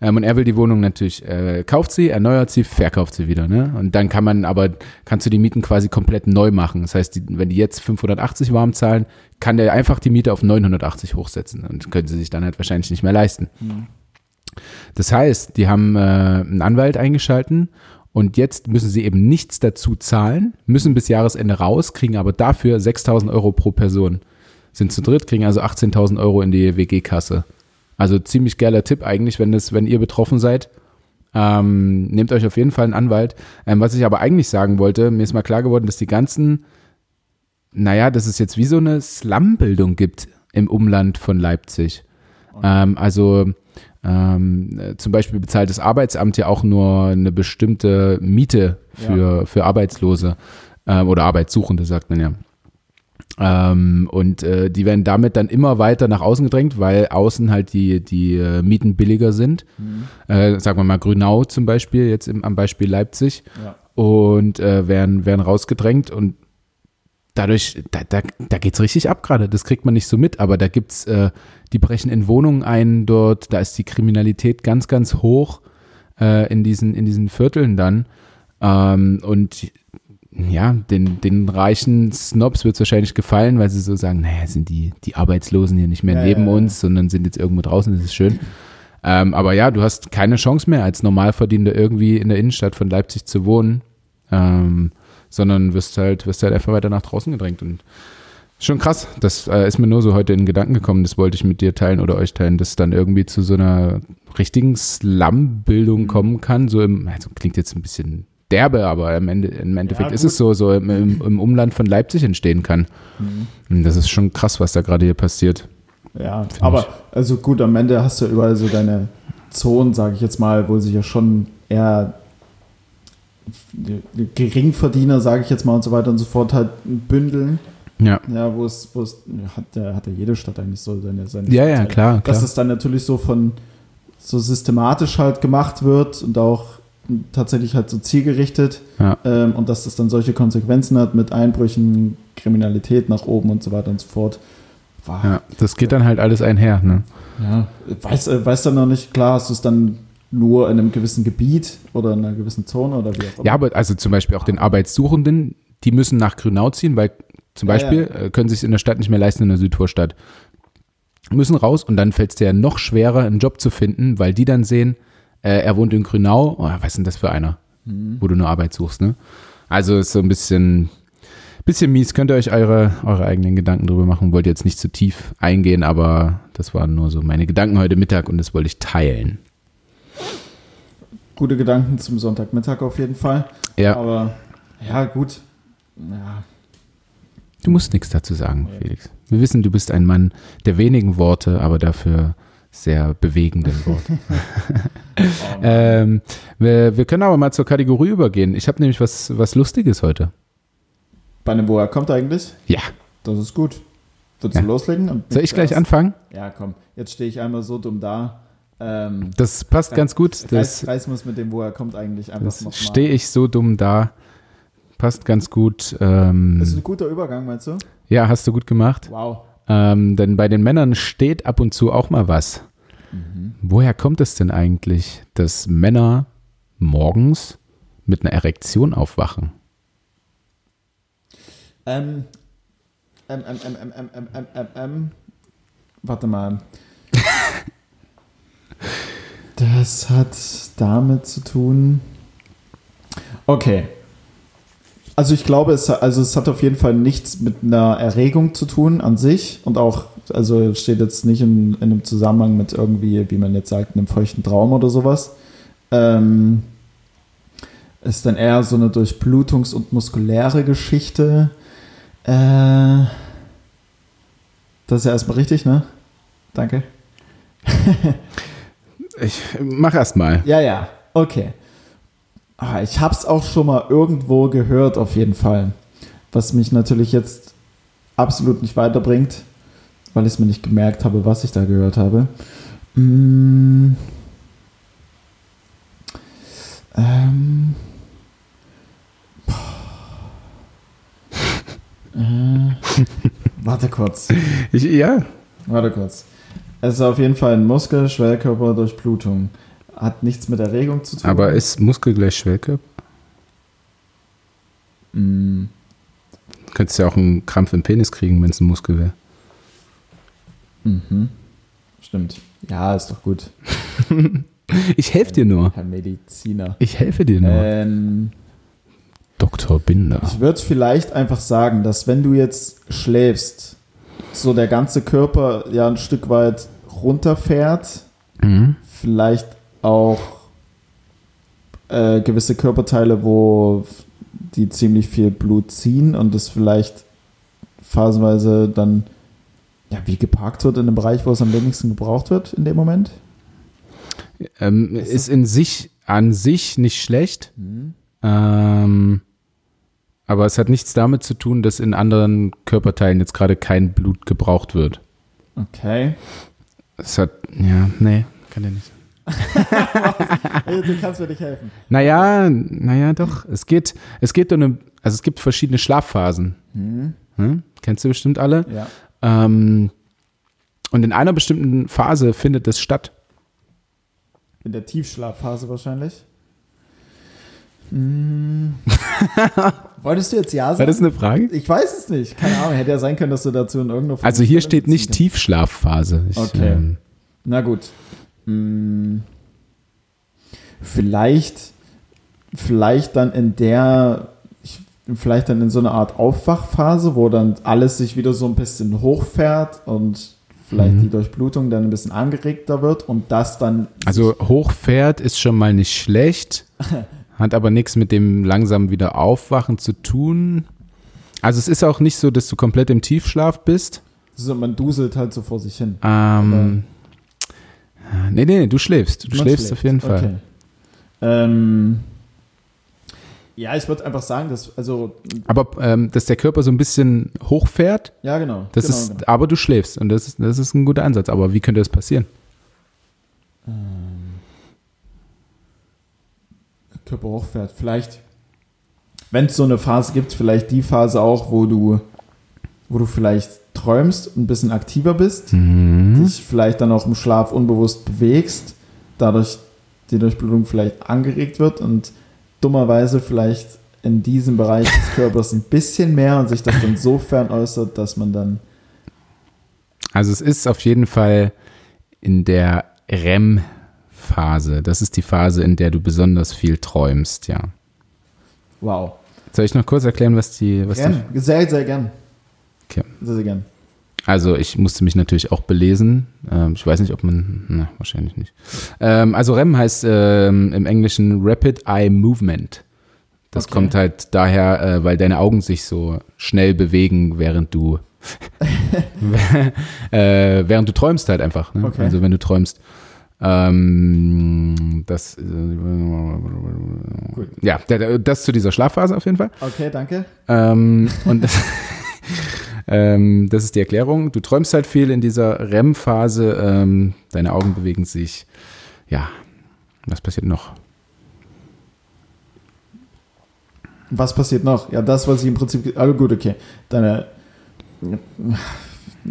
Ähm, und er will die Wohnung natürlich, äh, kauft sie, erneuert sie, verkauft sie wieder, ne? Und dann kann man aber, kannst du die Mieten quasi komplett neu machen. Das heißt, die, wenn die jetzt 580 warm zahlen, kann der einfach die Miete auf 980 hochsetzen und können sie sich dann halt wahrscheinlich nicht mehr leisten. Das heißt, die haben äh, einen Anwalt eingeschalten und jetzt müssen sie eben nichts dazu zahlen, müssen bis Jahresende raus, kriegen aber dafür 6000 Euro pro Person. Sind zu dritt, kriegen also 18.000 Euro in die WG-Kasse. Also ziemlich geiler Tipp eigentlich, wenn, das, wenn ihr betroffen seid. Ähm, nehmt euch auf jeden Fall einen Anwalt. Ähm, was ich aber eigentlich sagen wollte, mir ist mal klar geworden, dass die ganzen, naja, dass es jetzt wie so eine Slum-Bildung gibt im Umland von Leipzig. Ähm, also ähm, äh, zum Beispiel bezahlt das Arbeitsamt ja auch nur eine bestimmte Miete für, für Arbeitslose ähm, oder Arbeitssuchende, sagt man ja. Ähm, und äh, die werden damit dann immer weiter nach außen gedrängt, weil außen halt die, die äh, Mieten billiger sind. Äh, sagen wir mal Grünau zum Beispiel, jetzt im, am Beispiel Leipzig. Ja. Und äh, werden, werden rausgedrängt und dadurch, da, da, da geht's richtig ab gerade. Das kriegt man nicht so mit, aber da gibt's, äh, die brechen in Wohnungen ein dort, da ist die Kriminalität ganz, ganz hoch äh, in, diesen, in diesen Vierteln dann. Ähm, und ja, den, den reichen Snobs wird es wahrscheinlich gefallen, weil sie so sagen, naja, sind die, die Arbeitslosen hier nicht mehr Ja, neben ja, ja. uns, sondern sind jetzt irgendwo draußen, das ist schön. Ähm, aber ja, du hast keine Chance mehr, als Normalverdiener irgendwie in der Innenstadt von Leipzig zu wohnen, ähm, sondern wirst halt, wirst halt einfach weiter nach draußen gedrängt. Und schon krass, das äh, ist mir nur so heute in den Gedanken gekommen, das wollte ich mit dir teilen oder euch teilen, dass dann irgendwie zu so einer richtigen Slum-Bildung Mhm. kommen kann. So im, also klingt jetzt ein bisschen derbe, aber im, Ende, im Endeffekt Ja, ist es so, so im, im, im Umland von Leipzig entstehen kann. Mhm. Das ist schon krass, was da gerade hier passiert. Ja, aber also gut, am Ende hast du überall so deine Zonen, sage ich jetzt mal, wo sich ja schon eher Geringverdiener, sage ich jetzt mal und so weiter und so fort, halt bündeln. Ja. Ja, wo es, wo es hat, ja, hat ja jede Stadt eigentlich so seine, seine Ja, ja, Vorteile. klar, Dass klar. das dann natürlich so von so systematisch halt gemacht wird und auch tatsächlich halt so zielgerichtet Ja. ähm, und dass das dann solche Konsequenzen hat mit Einbrüchen, Kriminalität nach oben und so weiter und so fort. War, Ja, das geht dann halt alles einher. Ne? ja, weiß, äh, weiß dann noch nicht, klar, hast du es dann nur in einem gewissen Gebiet oder in einer gewissen Zone oder wie auch immer. Ja, aber also zum Beispiel auch den Arbeitssuchenden, die müssen nach Grünau ziehen, weil zum Ja, Beispiel äh, können sich in der Stadt nicht mehr leisten in der Südvorstadt. Müssen raus und dann fällt es dir ja noch schwerer, einen Job zu finden, weil die dann sehen, äh, er wohnt in Grünau, oh, was ist denn das für einer, wo du nur Arbeit suchst, ne? Also ist so ein bisschen, bisschen mies, könnt ihr euch eure, eure eigenen Gedanken drüber machen, wollte jetzt nicht zu tief eingehen, aber das waren nur so meine Gedanken heute Mittag und das wollte ich teilen. Gute Gedanken zum Sonntagmittag auf jeden Fall. Ja, Aber ja, gut. Ja, du musst nichts dazu sagen, Nee. Felix. Wir wissen, du bist ein Mann der wenigen Worte, aber dafür sehr bewegenden Worte. ähm, wir, wir können aber mal zur Kategorie übergehen. Ich habe nämlich was, was Lustiges heute. bei einem Woher kommt eigentlich? Ja. Das ist gut. Willst Ja. du loslegen? Soll ich gleich zuerst? anfangen? Ja, komm. Jetzt stehe ich einmal so dumm da. Ähm, Das passt ganz gut. Das, reiß muss mit dem, woher kommt eigentlich einfach nochmal. stehe ich so dumm da. Passt ganz gut. Ähm, Das ist ein guter Übergang, meinst du? ja, hast du gut gemacht. Wow. Ähm, denn bei den Männern steht ab und zu auch mal was. Woher kommt es denn eigentlich, dass Männer morgens mit einer Erektion aufwachen? Ähm, ähm, ähm, ähm, ähm, ähm, ähm, ähm, ähm, ähm. Warte mal. Das hat damit zu tun. Okay. Also ich glaube, es, also es hat auf jeden Fall nichts mit einer Erregung zu tun an sich und auch, also steht jetzt nicht in, in einem Zusammenhang mit irgendwie, wie man jetzt sagt, einem feuchten Traum oder sowas. Ähm, ist dann eher so eine Durchblutungs- und muskuläre Geschichte. Äh, das ist ja erstmal richtig, ne? Danke. Ich mach erst mal. Ja, ja, okay. Ah, ich hab's auch schon mal irgendwo gehört, auf jeden Fall. Was mich natürlich jetzt absolut nicht weiterbringt, weil ich es mir nicht gemerkt habe, was ich da gehört habe. Mm. Ähm. Äh, warte kurz. Ich, ja, Warte kurz. Es ist auf jeden Fall ein Muskel, Schwellkörper, Durchblutung. Hat nichts mit Erregung zu tun. aber ist Muskel gleich Schwellkörper? Mm, Könntest ja auch einen Krampf im Penis kriegen, wenn es ein Muskel wäre. mhm. Stimmt. Ja, ist doch gut. Ich helfe dir nur. Herr Mediziner. Ich helfe dir nur. Ähm, Dr. Binder. ich würde vielleicht einfach sagen, dass wenn du jetzt schläfst, so der ganze Körper ja ein Stück weit runterfährt, Mhm. vielleicht auch äh, gewisse Körperteile, wo die ziemlich viel Blut ziehen und das vielleicht phasenweise dann ja, wie geparkt wird in einem Bereich, wo es am wenigsten gebraucht wird in dem Moment? Ähm, Ist in sich, an sich nicht schlecht. Hm. Ähm, aber es hat nichts damit zu tun, dass in anderen Körperteilen jetzt gerade kein Blut gebraucht wird. Okay. Es hat, ja, nee, kann ja nicht. du kannst mir nicht helfen. Naja, naja, doch. Es geht, es geht um eine, also es gibt verschiedene Schlafphasen. Hm. Hm? Kennst du bestimmt alle? Ja. Ähm, und in einer bestimmten Phase findet das statt. In der Tiefschlafphase wahrscheinlich. Hm. Wolltest du jetzt Ja War sagen? das eine Frage? Ich weiß es nicht. Keine Ahnung. Hätte ja sein können, dass du dazu in irgendeiner Form Also hier steht nicht Tiefschlafphase. Ich, Okay. ähm, Na gut. Hm. Vielleicht, vielleicht dann in der, ich, vielleicht dann in so einer Art Aufwachphase, wo dann alles sich wieder so ein bisschen hochfährt und vielleicht Mhm. die Durchblutung dann ein bisschen angeregter wird und das dann. Also hochfährt ist schon mal nicht schlecht, hat aber nichts mit dem langsam wieder aufwachen zu tun. Also es ist auch nicht so, dass du komplett im Tiefschlaf bist. so, man duselt halt so vor sich hin. Ähm, nee, nee, du schläfst. Du schläfst schläft. auf jeden Fall. Okay. Ähm, ja, ich würde einfach sagen, dass, also, Aber ähm, dass der Körper so ein bisschen hochfährt, ja, genau. das genau, ist, genau. aber du schläfst und das ist, das ist ein guter Ansatz. Aber wie könnte das passieren? Körper hochfährt. Vielleicht, wenn es so eine Phase gibt, vielleicht die Phase auch, wo du, wo du vielleicht träumst, ein bisschen aktiver bist, Mhm. dich vielleicht dann auch im Schlaf unbewusst bewegst, dadurch die Durchblutung vielleicht angeregt wird und dummerweise vielleicht in diesem Bereich des Körpers ein bisschen mehr und sich das dann sofern äußert, dass man dann Also es ist auf jeden Fall in der REM-Phase. Das ist die Phase, in der du besonders viel träumst, ja. wow. Soll ich noch kurz erklären, was die, was die Gern. Sehr, sehr gern. Okay. Sehr, sehr gern. Also ich musste mich natürlich auch belesen. Ähm, ich weiß nicht, ob man, na, wahrscheinlich nicht. Ähm, also REM heißt ähm, im Englischen Rapid Eye Movement. Das Okay. kommt halt daher, äh, weil deine Augen sich so schnell bewegen, während du äh, während du träumst halt einfach. Ne? Okay. Also wenn du träumst. Ähm, das, äh, Gut. ja, das zu dieser Schlafphase auf jeden Fall. Okay, danke. Ähm, und das, ähm, das ist die Erklärung. Du träumst halt viel in dieser REM-Phase. Ähm, deine Augen bewegen sich. Ja, was passiert noch? Was passiert noch? Ja, das, was ich im Prinzip. Also gut, okay. Deine.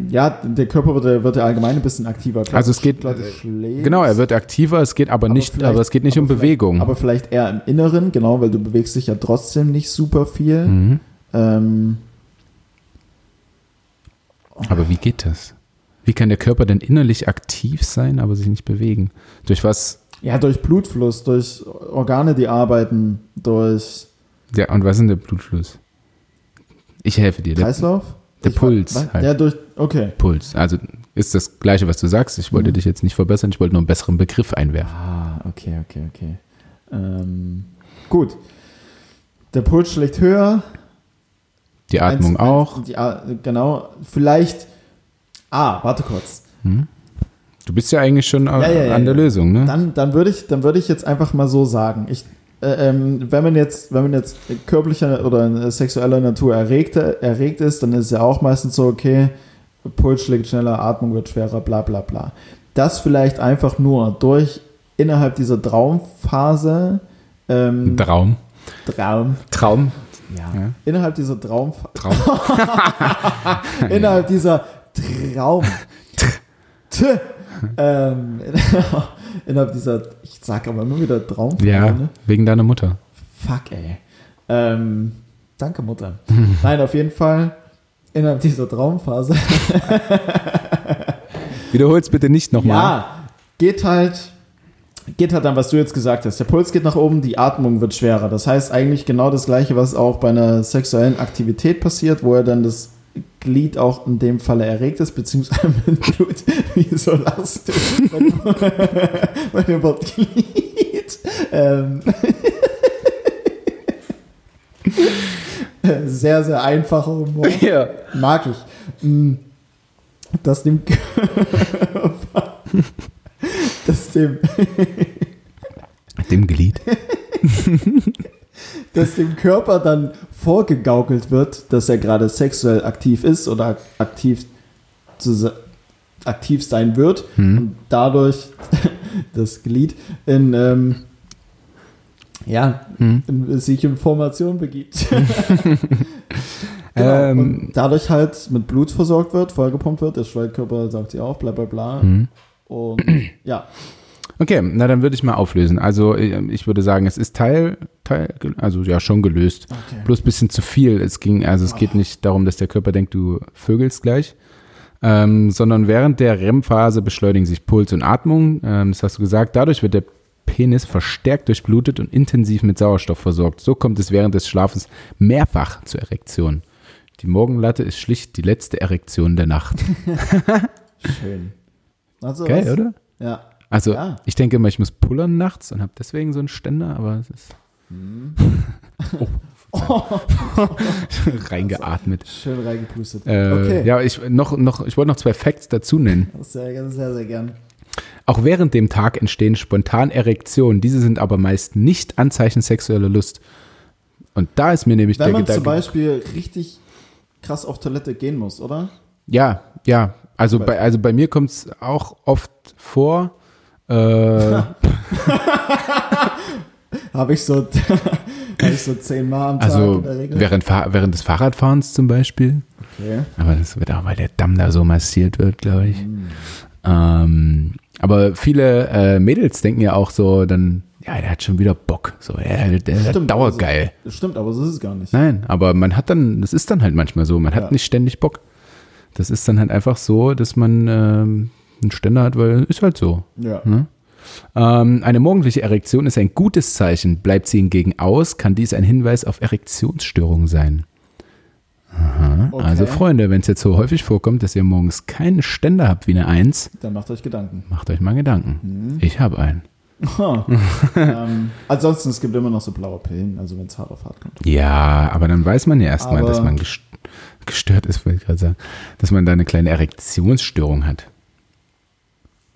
Ja, der Körper wird, ja- wird ja allgemein ein bisschen aktiver. Klar, Also es geht- schläfst, Genau, er wird aktiver. Es geht aber, aber nicht, aber es geht nicht um Bewegung. Aber vielleicht eher im Inneren, genau, weil du bewegst dich ja trotzdem nicht super viel. mhm. Ähm, aber wie geht das? Wie kann der Körper denn innerlich aktiv sein, aber sich nicht bewegen? Durch was? ja, durch Blutfluss, durch Organe, die arbeiten, durch Ja, und was ist denn der Blutfluss? Ich helfe dir. Kreislauf. Der Ich- Puls halt. Ja, durch. Okay. Puls. Also ist das Gleiche, was du sagst. Ich wollte Mhm. dich jetzt nicht verbessern. Ich wollte nur einen besseren Begriff einwerfen. Ah, okay, okay, okay. Ähm, gut. Der Puls schlägt höher. Die Atmung Eins- eins- auch. Die, A- genau. Vielleicht. Ah, warte kurz. Hm? Du bist ja eigentlich schon Ja, ja, ja, an der ja. Lösung, ne? Dann, dann würde ich, dann würde ich jetzt einfach mal so sagen. Ich, ähm, wenn man jetzt, wenn man jetzt körperlicher oder sexueller Natur erregt, erregt ist, dann ist es ja auch meistens so, okay, Puls schlägt schneller, Atmung wird schwerer, bla bla bla. Das vielleicht einfach nur durch innerhalb dieser Traumphase. Ähm, Traum. Traum. Traum. Ja. Ja. Innerhalb dieser Traumphase. Traum. innerhalb dieser Traum. T. Ähm, innerhalb dieser, ich sag aber immer wieder Traumphase. Ja, Ne? wegen deiner Mutter. Fuck, ey. Ähm, danke, Mutter. Nein, auf jeden Fall innerhalb dieser Traumphase. Wiederhol's bitte nicht nochmal. Ja, geht halt, geht halt dann, was du jetzt gesagt hast. Der Puls geht nach oben, die Atmung wird schwerer. Das heißt eigentlich genau das Gleiche, was auch bei einer sexuellen Aktivität passiert, wo er dann das Glied auch in dem Falle erregt ist, beziehungsweise mit Blut. Wieso lachst du? Bei dem- Bei dem Wort Glied. Ähm, Sehr, sehr einfacher Humor. Ja. Mag ich. Mm, Dass dem Körper, dass dem, Dem Glied. Dass dem Körper dann vorgegaukelt wird, dass er gerade sexuell aktiv ist oder aktiv, zu, aktiv sein wird und dadurch das Glied in, ähm, ja, in, sich in Formation begibt. genau. Ähm. und dadurch halt mit Blut versorgt wird, vollgepumpt wird, der Schwellkörper sagt sie auch, bla bla bla. Und ja, Okay, na dann würde ich mal auflösen. Also äh, ich würde sagen, es ist Teil, Teil also ja schon gelöst. Okay. Bloß ein bisschen zu viel. Es ging, also es geht nicht darum, dass der Körper denkt, du vögelst gleich. Ähm, sondern während der REM-Phase beschleunigen sich Puls und Atmung. Ähm, das hast du gesagt. Dadurch wird der Penis verstärkt durchblutet und intensiv mit Sauerstoff versorgt. So kommt es während des Schlafens mehrfach zur Erektion. Die Morgenlatte ist schlicht die letzte Erektion der Nacht. schön. Also Geil, was- oder? Ja. Also Ja. ich denke immer, ich muss pullern nachts und habe deswegen so einen Ständer, aber es ist oh. reingeatmet. Schön reingepustet. Äh, okay. Ja, ich noch, noch, ich wollte noch zwei Facts dazu nennen. Sehr, sehr, sehr gern. Auch während dem Tag entstehen spontan Erektionen. Diese sind aber meist nicht Anzeichen sexueller Lust. Und da ist mir nämlich Wenn der man zum Gedanke. Beispiel richtig krass auf Toilette gehen muss, oder? Ja, ja. Also bei, also bei mir kommt es auch oft vor. Äh, Habe ich so, habe ich so zehnmal am Tag also in der Regel. während, während des Fahrradfahrens zum Beispiel. Okay. Aber das wird auch, weil der Damm da so massiert wird, glaube ich. Mhm. Ähm, aber viele äh, Mädels denken ja auch so, dann, ja, der hat schon wieder Bock. So, ja, der, der Stimmt, dauergeil. Das stimmt, aber so ist es gar nicht. Nein, aber man hat dann, das ist dann halt manchmal so, man hat Ja. nicht ständig Bock. Das ist dann halt einfach so, dass man ähm, einen Ständer hat, weil ist halt so. Ja. Ähm, eine morgendliche Erektion ist ein gutes Zeichen. Bleibt sie hingegen aus, kann dies ein Hinweis auf Erektionsstörungen sein. Aha. Okay. Also Freunde, wenn es jetzt so häufig vorkommt, dass ihr morgens keinen Ständer habt wie eine Eins, Dann macht euch Gedanken. macht euch mal Gedanken. Mhm. Ich habe einen. ähm, ansonsten, es gibt immer noch so blaue Pillen, also wenn es hart auf hart kommt. Ja, aber dann weiß man ja erstmal, dass man gest- gestört ist, wollte ich gerade sagen, dass man da eine kleine Erektionsstörung hat.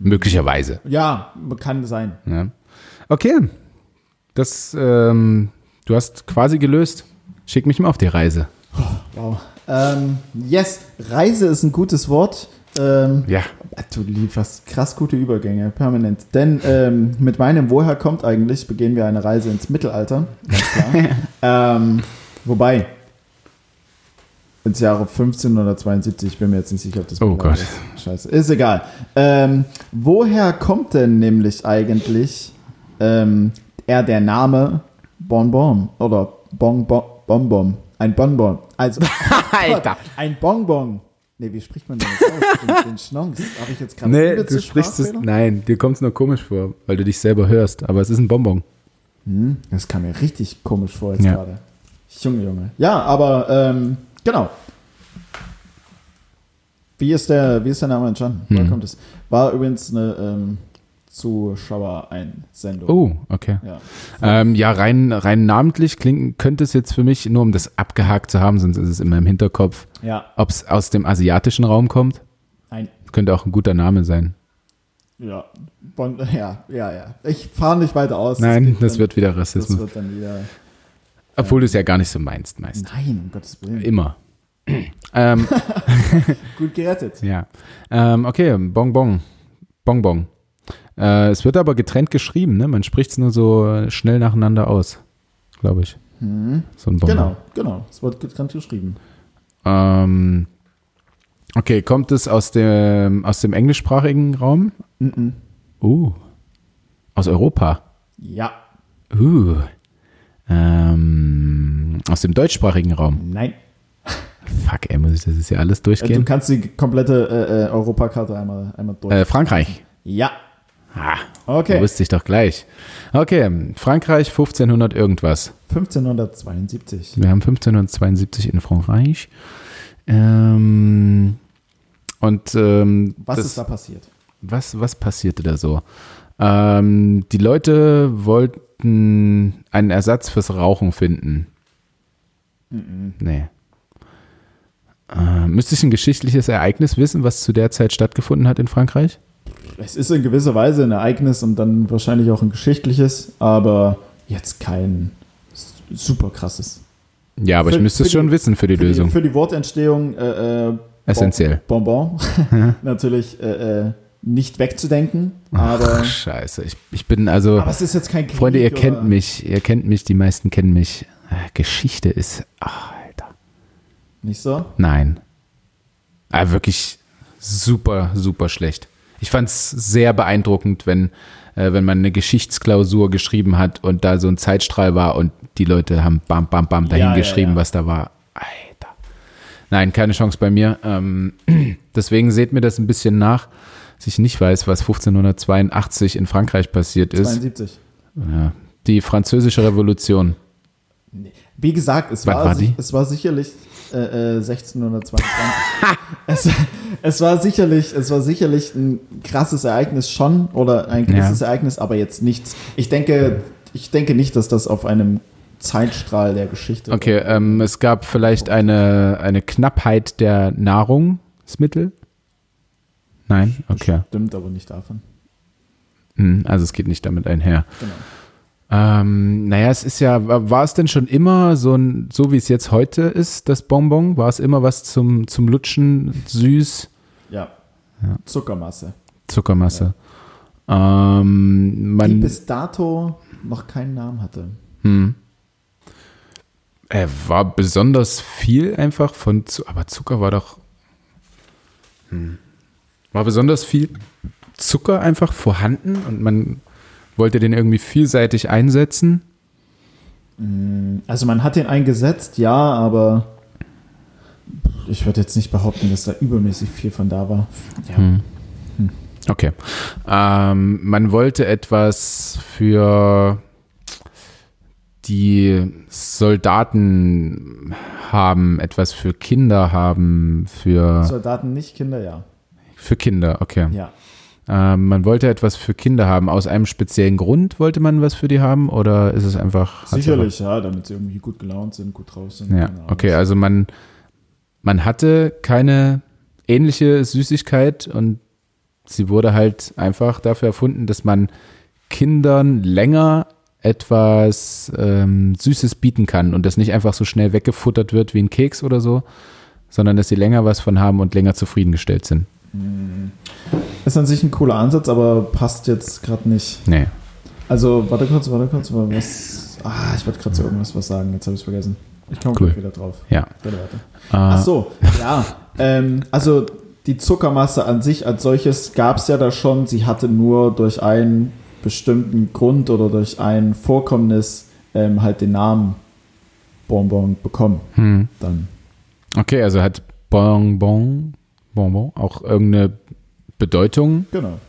Möglicherweise. Ja, kann sein. Ja. Okay. Das, ähm, du hast quasi gelöst. Schick mich mal auf die Reise. Wow. Ähm, yes, Reise ist ein gutes Wort. Ähm, Ja. Du lieferst krass gute Übergänge, permanent. Denn ähm, mit meinem Woher kommt eigentlich, begehen wir eine Reise ins Mittelalter. Ganz klar. ähm, wobei, ins Jahre 1572, ich bin mir jetzt nicht sicher, ob das Oh Gott. ist. Scheiße, ist egal. Ähm, woher kommt denn nämlich eigentlich ähm, eher der Name Bonbon oder Bonbon? Bonbon. Ein Bonbon. Also, Alter. ein Bonbon. Nee, wie spricht man denn das aus? Den, den Schnons. Habe ich jetzt gerade Nee, du sprichst es. Nein, dir kommt es nur komisch vor, weil du dich selber hörst. Aber es ist ein Bonbon. Hm, das kam mir richtig komisch vor jetzt Ja. gerade. Junge, Junge. Ja, aber ähm, genau. Wie ist der, wie ist der Name entstanden? Hm. kommt es? War übrigens eine ähm, Zuschauereinsendung. Oh, okay. Ja. Ähm, ja, rein, rein namentlich klingt, könnte es jetzt für mich, nur um das abgehakt zu haben, sonst ist es immer im Hinterkopf, ja, ob es aus dem asiatischen Raum kommt. nein. Könnte auch ein guter Name sein. Ja, bon, ja, ja, ja. Ich fahre nicht weiter aus. Nein, geht das dann, wird wieder das Rassismus. wird dann wieder. Obwohl du es ja gar nicht so meinst, meist. Nein, um Gottes Willen. Immer. ähm, Gut gerettet. ja. Ähm, okay, Bonbon. Bonbon. Äh, es wird aber getrennt geschrieben, ne? Man spricht es nur so schnell nacheinander aus, glaube ich. Mhm. So ein Bonbon. Genau, genau. Es wird getrennt geschrieben. Ähm, okay, kommt es aus dem, aus dem englischsprachigen Raum? Mhm. Uh. Aus Europa? Ja, Uh. Ähm, aus dem deutschsprachigen Raum? nein. Fuck, ey, muss ich das jetzt hier alles Äh, Du durchgehen? kannst die komplette äh, äh, Europakarte einmal, einmal durch. Äh, Frankreich. ja, Ah, okay. wusste ich doch gleich. Okay, Frankreich 1500 irgendwas. 1572. Wir haben 1572 in Frankreich. Ähm, und ähm, Was ist da passiert? was, was passierte da so? Ähm, die Leute wollten einen Ersatz fürs Rauchen finden. Nee. Äh, müsste ich ein geschichtliches Ereignis wissen, was zu der Zeit stattgefunden hat in Frankreich? Es ist in gewisser Weise ein Ereignis und dann wahrscheinlich auch ein geschichtliches, aber jetzt kein super krasses. Ja, aber Für- ich müsste es schon die- wissen für die für Lösung. Die, für die Wortentstehung äh, äh, Essentiell. Bonbon natürlich äh, äh, nicht wegzudenken, aber, Ach, scheiße. Ich, ich bin also. aber es ist jetzt kein Krieg Freunde, ihr oder- kennt mich, ihr kennt mich, die meisten kennen mich. Äh, Geschichte ist, ach, Alter, Nicht so? nein. Ah, wirklich super, super schlecht. Ich fand es sehr beeindruckend, wenn, äh, wenn man eine Geschichtsklausur geschrieben hat und da so ein Zeitstrahl war und die Leute haben bam, bam, bam dahin Ja, ja, geschrieben, ja. was da war. Alter. Nein, keine Chance bei mir. Ähm, deswegen seht mir das ein bisschen nach, dass ich nicht weiß, was 1582 in Frankreich passiert ist. 72. Ja, die französische Revolution. Wie gesagt, es Wann war, war es war sicherlich äh, äh, 1622. es, es war sicherlich, es war sicherlich ein krasses Ereignis schon oder ein gewisses Ereignis, aber jetzt nichts. Ich denke, ich denke nicht, dass das auf einem Zeitstrahl der Geschichte. Okay, ähm, es gab vielleicht eine, eine Knappheit der Nahrungsmittel. Nein, okay. Stimmt aber nicht davon. Hm, Also es geht nicht damit einher. Genau. Ähm, naja, es ist ja, war es denn schon immer so ein, so wie es jetzt heute ist, das Bonbon? War es immer was zum, zum Lutschen, süß, Ja. Ja. Zuckermasse. Zuckermasse? Ähm, Die man, bis dato noch keinen Namen hatte. hm. Er war besonders viel einfach von, aber Zucker war doch, hm. War besonders viel Zucker einfach vorhanden und man wollte den irgendwie vielseitig einsetzen. Also man hat den eingesetzt, ja, aber ich würde jetzt nicht behaupten, dass da übermäßig viel von da war. Ja. Hm. Okay. Ähm, man wollte etwas für die Soldaten haben, etwas für Kinder haben, für, Soldaten nicht, Kinder ja. Für Kinder, okay. Ja. Ähm, man wollte etwas für Kinder haben. Aus einem speziellen Grund wollte man was für die haben oder ist es einfach. Sicherlich, ja, damit sie irgendwie gut gelaunt sind, gut drauf sind. Ja, Ahnung. okay, also man, man hatte keine ähnliche Süßigkeit und sie wurde halt einfach dafür erfunden, dass man Kindern länger etwas ähm, Süßes bieten kann und das nicht einfach so schnell weggefuttert wird wie ein Keks oder so, sondern dass sie länger was von haben und länger zufriedengestellt sind. Ist an sich ein cooler Ansatz, aber passt jetzt gerade nicht. Nee. Also, warte kurz, warte kurz, was. Ah, ich wollte gerade so irgendwas was sagen, jetzt habe ich es vergessen. Ich komme Cool. gleich wieder drauf. Ja. Warte, warte. Äh, Ach so, ja. Ähm, also die Zuckermasse an sich als solches gab es ja da schon. Sie hatte nur durch einen bestimmten Grund oder durch ein Vorkommnis ähm, halt den Namen Bonbon bekommen. Hm. Dann. Okay, also hat Bonbon, Bonbon auch irgendeine Bedeutung? Genau.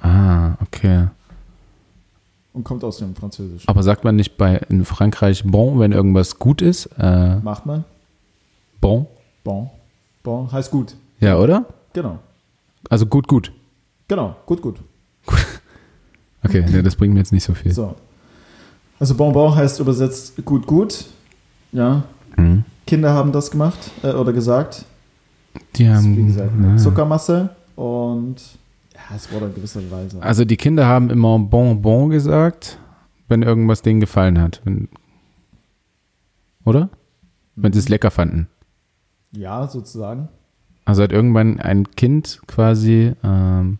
Ah, okay. Und kommt aus dem Französischen. Aber sagt man nicht bei in Frankreich bon, wenn irgendwas gut ist? Äh, Macht man? bon? Bon. Bon heißt gut. Ja, oder? Genau. Also gut, gut. Genau. Gut, gut. Okay, ja, das bringt mir jetzt nicht so viel. So. Also Bonbon heißt übersetzt gut, gut. Ja. Hm. Kinder haben das gemacht äh, oder gesagt. Die ist, haben, wie gesagt, ja. Zuckermasse und ja, es wurde in gewisser Weise. Also die Kinder haben immer Bonbon gesagt, wenn irgendwas denen gefallen hat. Wenn, oder? Wenn sie es lecker fanden. Ja, sozusagen. Also hat irgendwann ein Kind quasi ähm,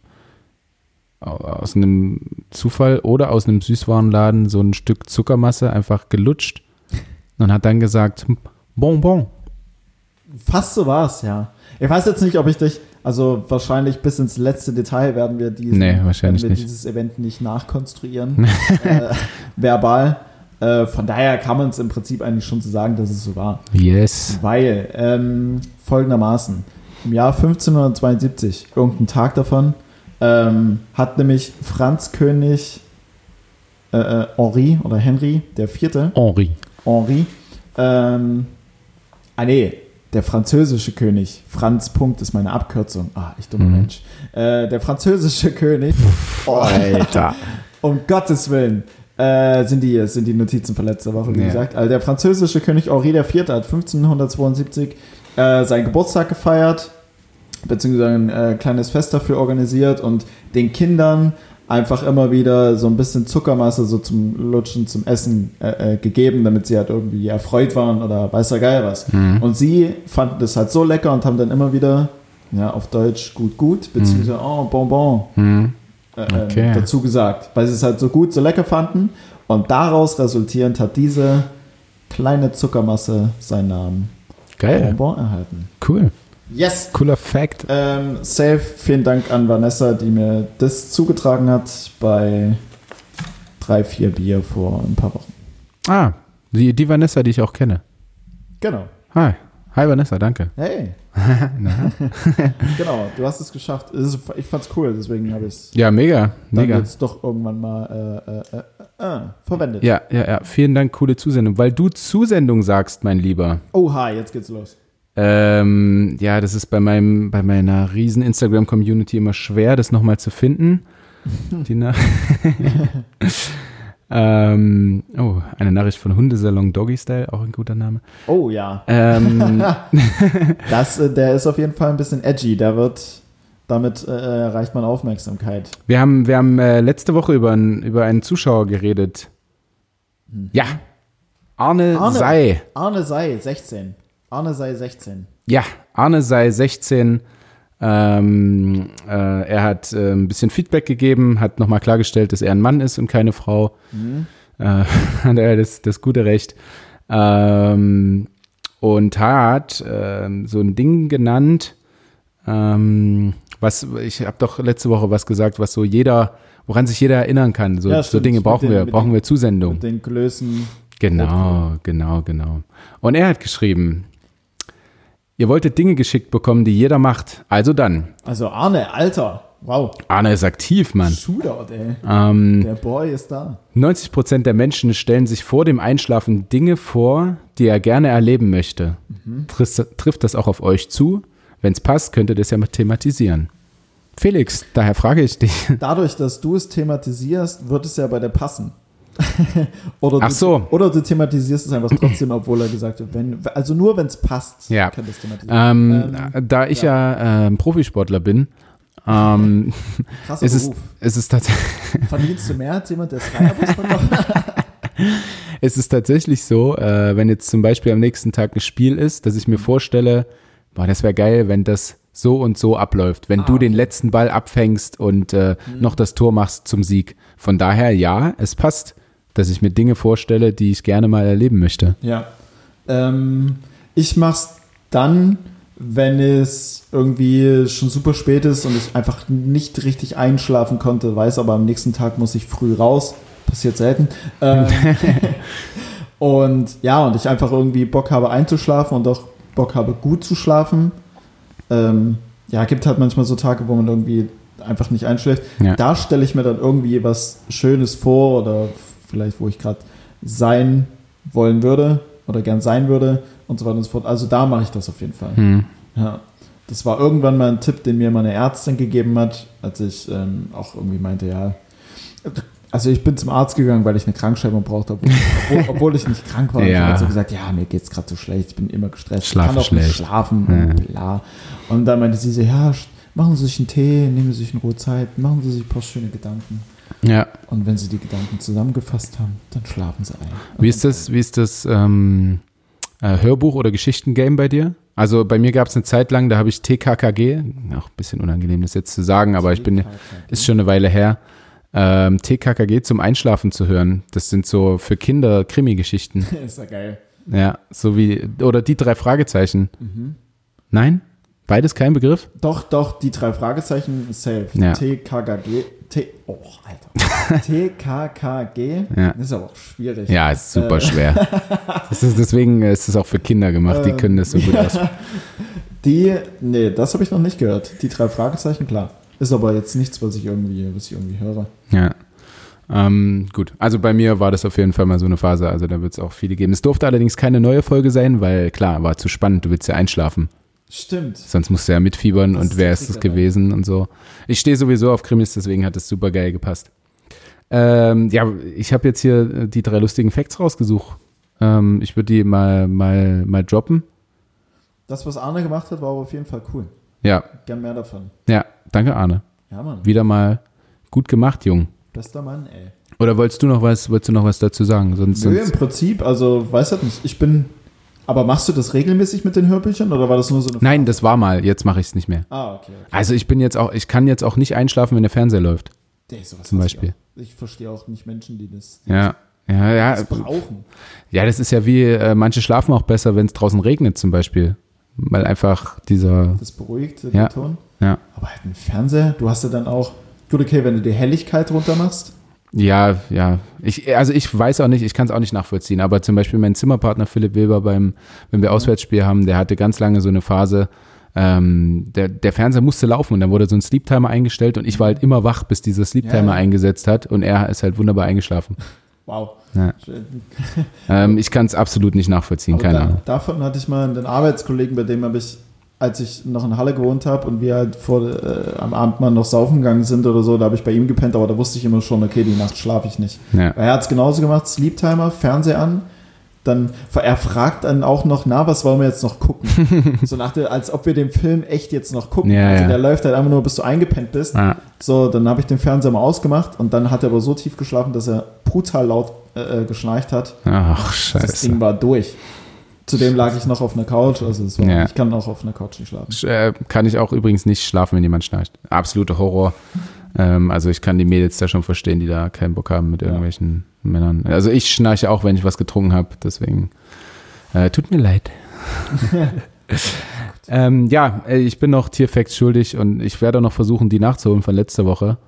au- aus einem Zufall oder aus einem Süßwarenladen so ein Stück Zuckermasse einfach gelutscht und hat dann gesagt, "Hm, Bonbon. Fast so war es, ja. Ich weiß jetzt nicht, ob ich dich, also wahrscheinlich bis ins letzte Detail werden wir, diesen, Nee, wahrscheinlich werden wir nicht. dieses Event nicht nachkonstruieren, äh, verbal. Äh, von daher kann man es im Prinzip eigentlich schon so sagen, dass es so war. Yes. Weil, ähm, folgendermaßen, im Jahr 1572, irgendein Tag davon, ähm, hat nämlich Franz König äh, äh, Henri oder Henry, der Vierte, Henri. Henri, ähm, ah nee, der französische König, Franz Punkt ist meine Abkürzung, ah, ich dummer Mhm. Mensch, äh, der französische König, oh, Alter. um Gottes Willen, Äh, sind, die, sind die Notizen von letzter Woche, wie Ja. gesagt. Also der französische König Henri IV. hat 1572 äh, seinen Geburtstag gefeiert, beziehungsweise ein äh, kleines Fest dafür organisiert und den einfach immer wieder so ein bisschen Zuckermasse so zum Lutschen, zum Essen äh, äh, gegeben, damit sie halt irgendwie erfreut waren oder weiß der Geil was. Mhm. Und sie fanden das halt so lecker und haben dann immer wieder, ja, auf Deutsch gut, gut, beziehungsweise oh, Bonbon Hm. äh, Okay. dazu gesagt, weil sie es halt so gut, so lecker fanden. Und daraus resultierend hat diese kleine Zuckermasse seinen Namen Geil. Bonbon erhalten. Cool. Yes! Cooler Fact. Ähm, safe, vielen Dank an Vanessa, die mir das zugetragen hat bei drei, vier Bier vor ein paar Wochen. Ah, die, die Vanessa, die ich auch kenne. Genau. Hi. Hi Vanessa, danke. Hey, Na? genau, du hast es geschafft. Es ist, ich fand's cool, deswegen habe ich es Ja, mega. dann Mega. jetzt doch irgendwann mal äh, äh, äh, äh, verwendet. Ja, ja, ja. Vielen Dank, coole Zusendung. Weil du Zusendung sagst, mein Lieber. Oha, jetzt geht's los. Ähm, ja, das ist bei meinem, bei meiner riesen Instagram-Community immer schwer, das nochmal zu finden. Die Na ähm, oh, eine Nachricht von Hundesalon Doggy Style, auch ein guter Name. Oh ja. Ähm, Das, äh, der ist auf jeden Fall ein bisschen edgy. Der wird, damit äh, erreicht man Aufmerksamkeit. wir haben, wir haben äh, letzte Woche über, einen- über einen Zuschauer geredet. Ja. Arne, Arne. Sei. Arne sei 16. Arne sei 16. Ja, Arne sei 16. Ähm, äh, er hat äh, ein bisschen Feedback gegeben, hat nochmal klargestellt, dass er ein Mann ist und keine Frau. Äh, hat er das, das gute Recht. Ähm, und hat ähm, so ein Ding genannt, ähm, was, ich habe doch letzte Woche was gesagt, was so jeder, woran sich jeder erinnern kann. So, Ja, so. Dinge brauchen den- wir, brauchen den- wir Zusendung. Mit den Größen. Genau, genau, genau. Und er hat geschrieben, ihr wolltet Dinge geschickt bekommen, die jeder macht. Also dann. Also Arne, Alter. Wow. Arne ist aktiv, Mann. Shootout, ey. Ähm, Der Boy ist da. 90 Prozent der Menschen stellen sich vor dem Einschlafen Dinge vor, die er gerne erleben möchte. Trifft, trifft das auch auf euch zu? Wenn es passt, könnt ihr das ja mal thematisieren. Felix, daher frage ich dich. Dadurch, dass du es thematisierst, wird es ja bei der passen. oder, du, Ach so. oder du thematisierst es einfach trotzdem, obwohl er gesagt hat, wenn, also nur wenn es passt, Ja. kann das thematisieren. Ähm, Ähm, da ich ja, ähm, Profisportler bin, ähm, Krasser ist es, Beruf. ist es tatsächlich. Verdienst du mehr als jemand, der? Es ist tatsächlich so, äh, wenn jetzt zum Beispiel am nächsten Tag ein Spiel ist, dass ich mir vorstelle, boah, das wäre geil, wenn das so und so abläuft, wenn Ah, du den okay. letzten Ball abfängst und äh, noch das Tor machst zum Sieg. Von daher, ja, es passt, dass ich mir Dinge vorstelle, die ich gerne mal erleben möchte. Ja. Ähm, ich mach's dann, wenn es irgendwie schon super spät ist und ich einfach nicht richtig einschlafen konnte, weiß aber am nächsten Tag muss ich früh raus. Passiert selten. Ähm, und ja, und ich einfach irgendwie Bock habe einzuschlafen und auch Bock habe gut zu schlafen. Ähm, ja, gibt halt manchmal so Tage, wo man irgendwie einfach nicht einschläft. Ja. Da stelle ich mir dann irgendwie was Schönes vor oder vielleicht, wo ich gerade sein wollen würde oder gern sein würde und so weiter und so fort. Also da mache ich das auf jeden Fall. Hm. Ja. Das war irgendwann mal ein Tipp, den mir meine Ärztin gegeben hat, als ich ähm, auch irgendwie meinte, ja. Also ich bin zum Arzt gegangen, weil ich eine Krankschreibung brauchte, obwohl, obwohl, obwohl ich nicht krank war. Und Ja. Ich habe so gesagt, ja, mir geht's gerade so schlecht, ich bin immer gestresst, Schlafe ich kann auch nicht schlafen Ja. und bla. Und dann meinte sie so, ja, machen Sie sich einen Tee, nehmen Sie sich in Ruhe Zeit, machen Sie sich ein paar schöne Gedanken. Ja. Und wenn Sie die Gedanken zusammengefasst haben, dann schlafen Sie ein. Wie ist das, wie ist das ähm, äh, Hörbuch- oder Geschichtengame bei dir? Also bei mir gab es eine Zeit lang, da habe ich TKKG, auch ein bisschen unangenehm das jetzt zu sagen, aber ich bin, ist schon eine Weile her, ähm, TKKG zum Einschlafen zu hören. Das sind so für Kinder Krimi-Geschichten. ist ja geil. Ja, so wie, oder die drei Fragezeichen. Mhm. Nein? Beides kein Begriff? Doch, doch, die drei Fragezeichen safe. Ja. TKKG. T oh, Alter. TKKG. Ja. Das ist aber auch schwierig. Ja, ist super Äh. schwer. Das ist, deswegen ist es auch für Kinder gemacht, die Ähm, können das so gut aus. Die, nee, das habe ich noch nicht gehört. Die drei Fragezeichen, klar. Ist aber jetzt nichts, was ich irgendwie, was ich irgendwie höre. Ja. Ähm, gut, also bei mir war das auf jeden Fall mal so eine Phase, also da wird es auch viele geben. Es durfte allerdings keine neue Folge sein, weil klar, war zu spannend, du willst ja einschlafen. Stimmt. Sonst musst du ja mitfiebern Das und ist wer ist es gewesen und so. Ich stehe sowieso auf Krimis, deswegen hat es super geil gepasst. Ähm, ja, ich habe jetzt hier äh, die drei lustigen Facts rausgesucht. Ähm, ich würde die mal, mal, mal droppen. Das, was Arne gemacht hat, war aber auf jeden Fall cool. Ja, Gern mehr davon. ja, danke Arne. Ja, Mann. Wieder mal gut gemacht, Jung. Bester Mann, ey. Oder wolltest du noch was, wolltest du noch was dazu sagen? Sonst, Nö, im sonst Prinzip, also, weiß halt nicht. Ich bin. Aber machst du das regelmäßig mit den Hörbüchern oder war das nur so eine. Nein, das war mal, jetzt mache ich es nicht mehr. Ah, okay. okay. Also ich bin jetzt auch, ich kann jetzt auch nicht einschlafen, wenn der Fernseher läuft. Nee, sowas Zum ich Beispiel. auch. Ich verstehe auch nicht Menschen, die das, Ja, ja, ja. das brauchen. Ja, das ist ja wie, äh, manche schlafen auch besser, wenn es draußen regnet zum Beispiel. Weil einfach dieser, Das beruhigt den Ja. Ton. ja. Aber halt ein Fernseher, du hast ja dann auch. Gut, okay, wenn du die Helligkeit runter machst. Ja, ja. Ich, also ich weiß auch nicht, ich kann es auch nicht nachvollziehen, aber zum Beispiel mein Zimmerpartner Philipp Wilber beim, wenn wir Auswärtsspiel haben, der hatte ganz lange so eine Phase, ähm, der, der Fernseher musste laufen und dann wurde so ein Sleep-Timer eingestellt und ich war halt immer wach, bis dieser Sleep-Timer Ja, ja. eingesetzt hat und er ist halt wunderbar eingeschlafen. Wow. Ja. Ähm, ich kann es absolut nicht nachvollziehen, Aber keine da, Ahnung. davon hatte ich mal einen Arbeitskollegen, bei dem habe ich, als ich noch in Halle gewohnt habe und wir halt vor, äh, am Abend mal noch saufen gegangen sind oder so, da habe ich bei ihm gepennt, aber da wusste ich immer schon, okay, die Nacht schlafe ich nicht. Ja. Er hat es genauso gemacht, Sleep Timer, Fernseher an, dann, er fragt dann auch noch, na, was wollen wir jetzt noch gucken? so nach der, als ob wir den Film echt jetzt noch gucken. Ja, also ja. der läuft halt einfach nur, bis du eingepennt bist. Ah, So, dann habe ich den Fernseher mal ausgemacht und dann hat er aber so tief geschlafen, dass er brutal laut äh, äh, geschnarcht hat. ach, Das scheiße. Ding war durch. Zudem lag ich noch auf einer Couch, also es war, Ja. ich kann auch auf einer Couch nicht schlafen. Sch- äh, Kann ich auch übrigens nicht schlafen, wenn jemand schnarcht. Absoluter Horror. Ähm, also ich kann die Mädels da schon verstehen, die da keinen Bock haben mit irgendwelchen Männern. Also ich schnarche auch, wenn ich was getrunken habe. Deswegen äh, tut mir leid. ähm, ja, äh, ich bin noch Tierfacts schuldig und ich werde auch noch versuchen, die nachzuholen von letzter Woche.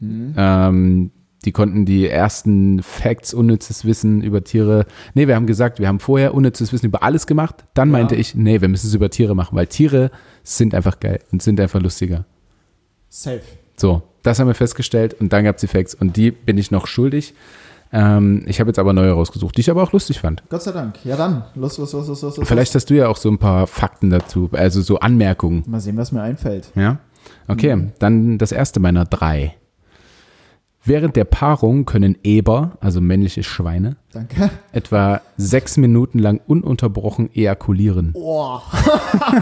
Ähm, die konnten die ersten Facts, unnützes Wissen über Tiere. Nee, wir haben gesagt, wir haben vorher unnützes Wissen über alles gemacht. Dann Ja. meinte ich, nee, wir müssen es über Tiere machen, weil Tiere sind einfach geil und sind einfach lustiger. Safe. So, das haben wir festgestellt und dann gab es die Facts und die bin ich noch schuldig. Ähm, ich habe jetzt aber neue rausgesucht, die ich aber auch lustig fand. Gott sei Dank. Ja dann, los, los, los, los, los. los. Vielleicht hast du ja auch so ein paar Fakten dazu, also so Anmerkungen. Mal sehen, was mir einfällt. Ja? Okay, dann das erste meiner drei. Während der Paarung können Eber, also männliche Schweine, Danke. etwa sechs Minuten lang ununterbrochen ejakulieren. Oh.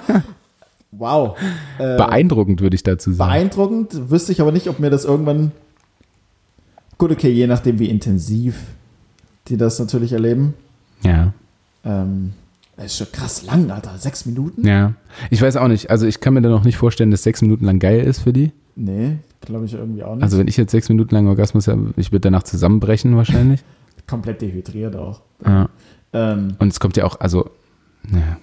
wow. Äh, Beeindruckend würde ich dazu sagen. beeindruckend. Wüsste ich aber nicht, ob mir das irgendwann. Gut, okay, je nachdem, wie intensiv die das natürlich erleben. Ja, Ähm, das ist schon krass lang, Alter. Sechs Minuten? ja. Ich weiß auch nicht, also ich kann mir da noch nicht vorstellen, dass sechs Minuten lang geil ist für die. Nee, glaube ich irgendwie auch nicht. Also wenn ich jetzt sechs Minuten lang Orgasmus habe, ich würde danach zusammenbrechen wahrscheinlich. Komplett dehydriert auch. ja. Ähm, Und es kommt ja auch, also, ja,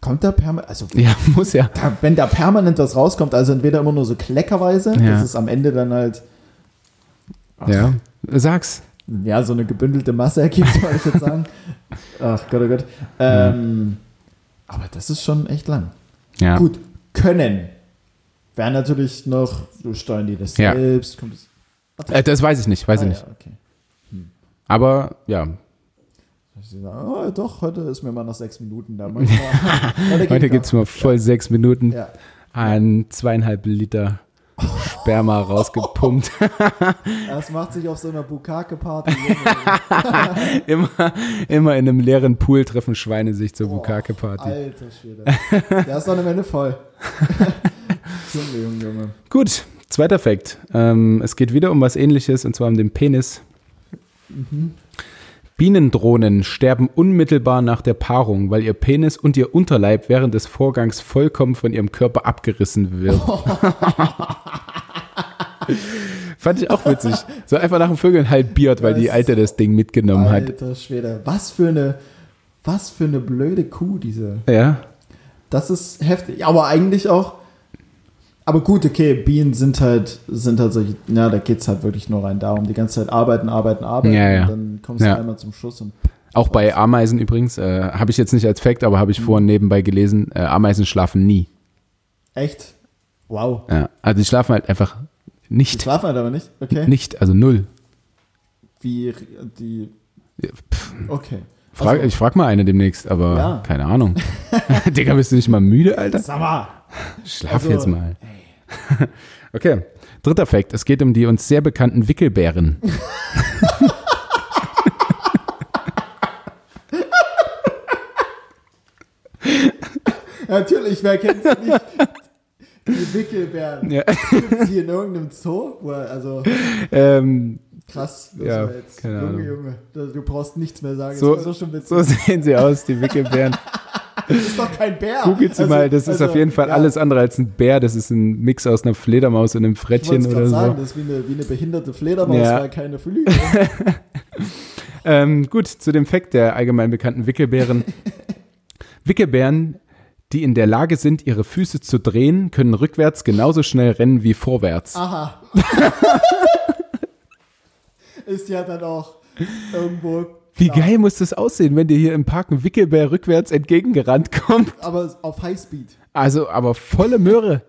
kommt da permanent, also ja muss ja. da, wenn da permanent was rauskommt, also entweder immer nur so kleckerweise, Ja. dass es am Ende dann halt Ja, sag's. ja, so eine gebündelte Masse ergibt, wollte ich jetzt sagen. Ach Gott, oh Gott. Ähm, Aber das ist schon echt lang. Ja. Gut, können. Wäre natürlich noch, so steuern die das Ja. selbst. Kommt das, Äh, das weiß ich nicht, weiß Ah, ich nicht. Ja, okay. Aber ja, oh, doch, heute ist mir mal nach sechs Minuten da. Manchmal, heute noch. gibt es mal voll sechs Minuten Ja. an zweieinhalb Liter Sperma rausgepumpt. Das macht sich auf so einer Bukake-Party. immer, immer in einem leeren Pool treffen Schweine sich zur Bukake-Party. Alter Schwede. Der ist dann am Ende voll. Junge, Junge, Junge. Gut, zweiter Fakt. Ähm, es geht wieder um was ähnliches und zwar um den Penis. Bienendrohnen sterben unmittelbar nach der Paarung, weil ihr Penis und ihr Unterleib während des Vorgangs vollkommen von ihrem Körper abgerissen wird. Fand ich auch witzig. So einfach nach dem Vögeln halbiert, weil die Alte das Ding mitgenommen hat. Alter Schwede. Was für eine, was für eine blöde Kuh, diese. Ja, Das ist heftig. Aber eigentlich auch. Aber gut, okay, Bienen sind halt, sind halt solche, ja, da geht es halt wirklich nur rein darum, die ganze Zeit arbeiten, arbeiten, arbeiten. Ja, ja. Und dann kommst du Ja. einmal zum Schluss und auch bei Ameisen übrigens. Äh, habe ich jetzt nicht als Fakt, aber habe ich vorhin nebenbei gelesen. Äh, Ameisen schlafen nie. echt. Wow. Ja, also die schlafen halt einfach Die nicht. schlafen halt aber nicht. Okay. Nicht, also null. Wie die. Okay. Frag, Also- ich frag mal eine demnächst, aber Ja. keine Ahnung. Digga, bist du nicht mal müde, Alter? Sag mal. Schlaf Also- jetzt mal. Okay. Dritter Fakt. Es geht um die uns sehr bekannten Wickelbären. Natürlich, wer kennt es nicht? Die Wickelbären. Ja. Gibt's die in irgendeinem Zoo? Also Ähm, krass. Ja, jetzt, Junge. Junge. Du brauchst nichts mehr sagen. So- so so sehen sie aus, die Wickelbären. Das ist doch kein Bär. Googelt sie Also- mal, das ist also, auf jeden Fall ja, alles andere als ein Bär. Das ist ein Mix aus einer Fledermaus und einem Frettchen oder so. sagen, das ist wie eine, wie eine behinderte Fledermaus, Ja. weil keine Flügel. Ähm, gut, zu dem Fakt der allgemein bekannten Wickelbären. Wickelbären, die in der Lage sind, ihre Füße zu drehen, können rückwärts genauso schnell rennen wie vorwärts. Aha. ist ja dann auch irgendwo. Wie klar. geil muss das aussehen, wenn dir hier im Park ein Wickelbär rückwärts entgegengerannt kommt? Aber auf Highspeed. Also, aber volle Möhre.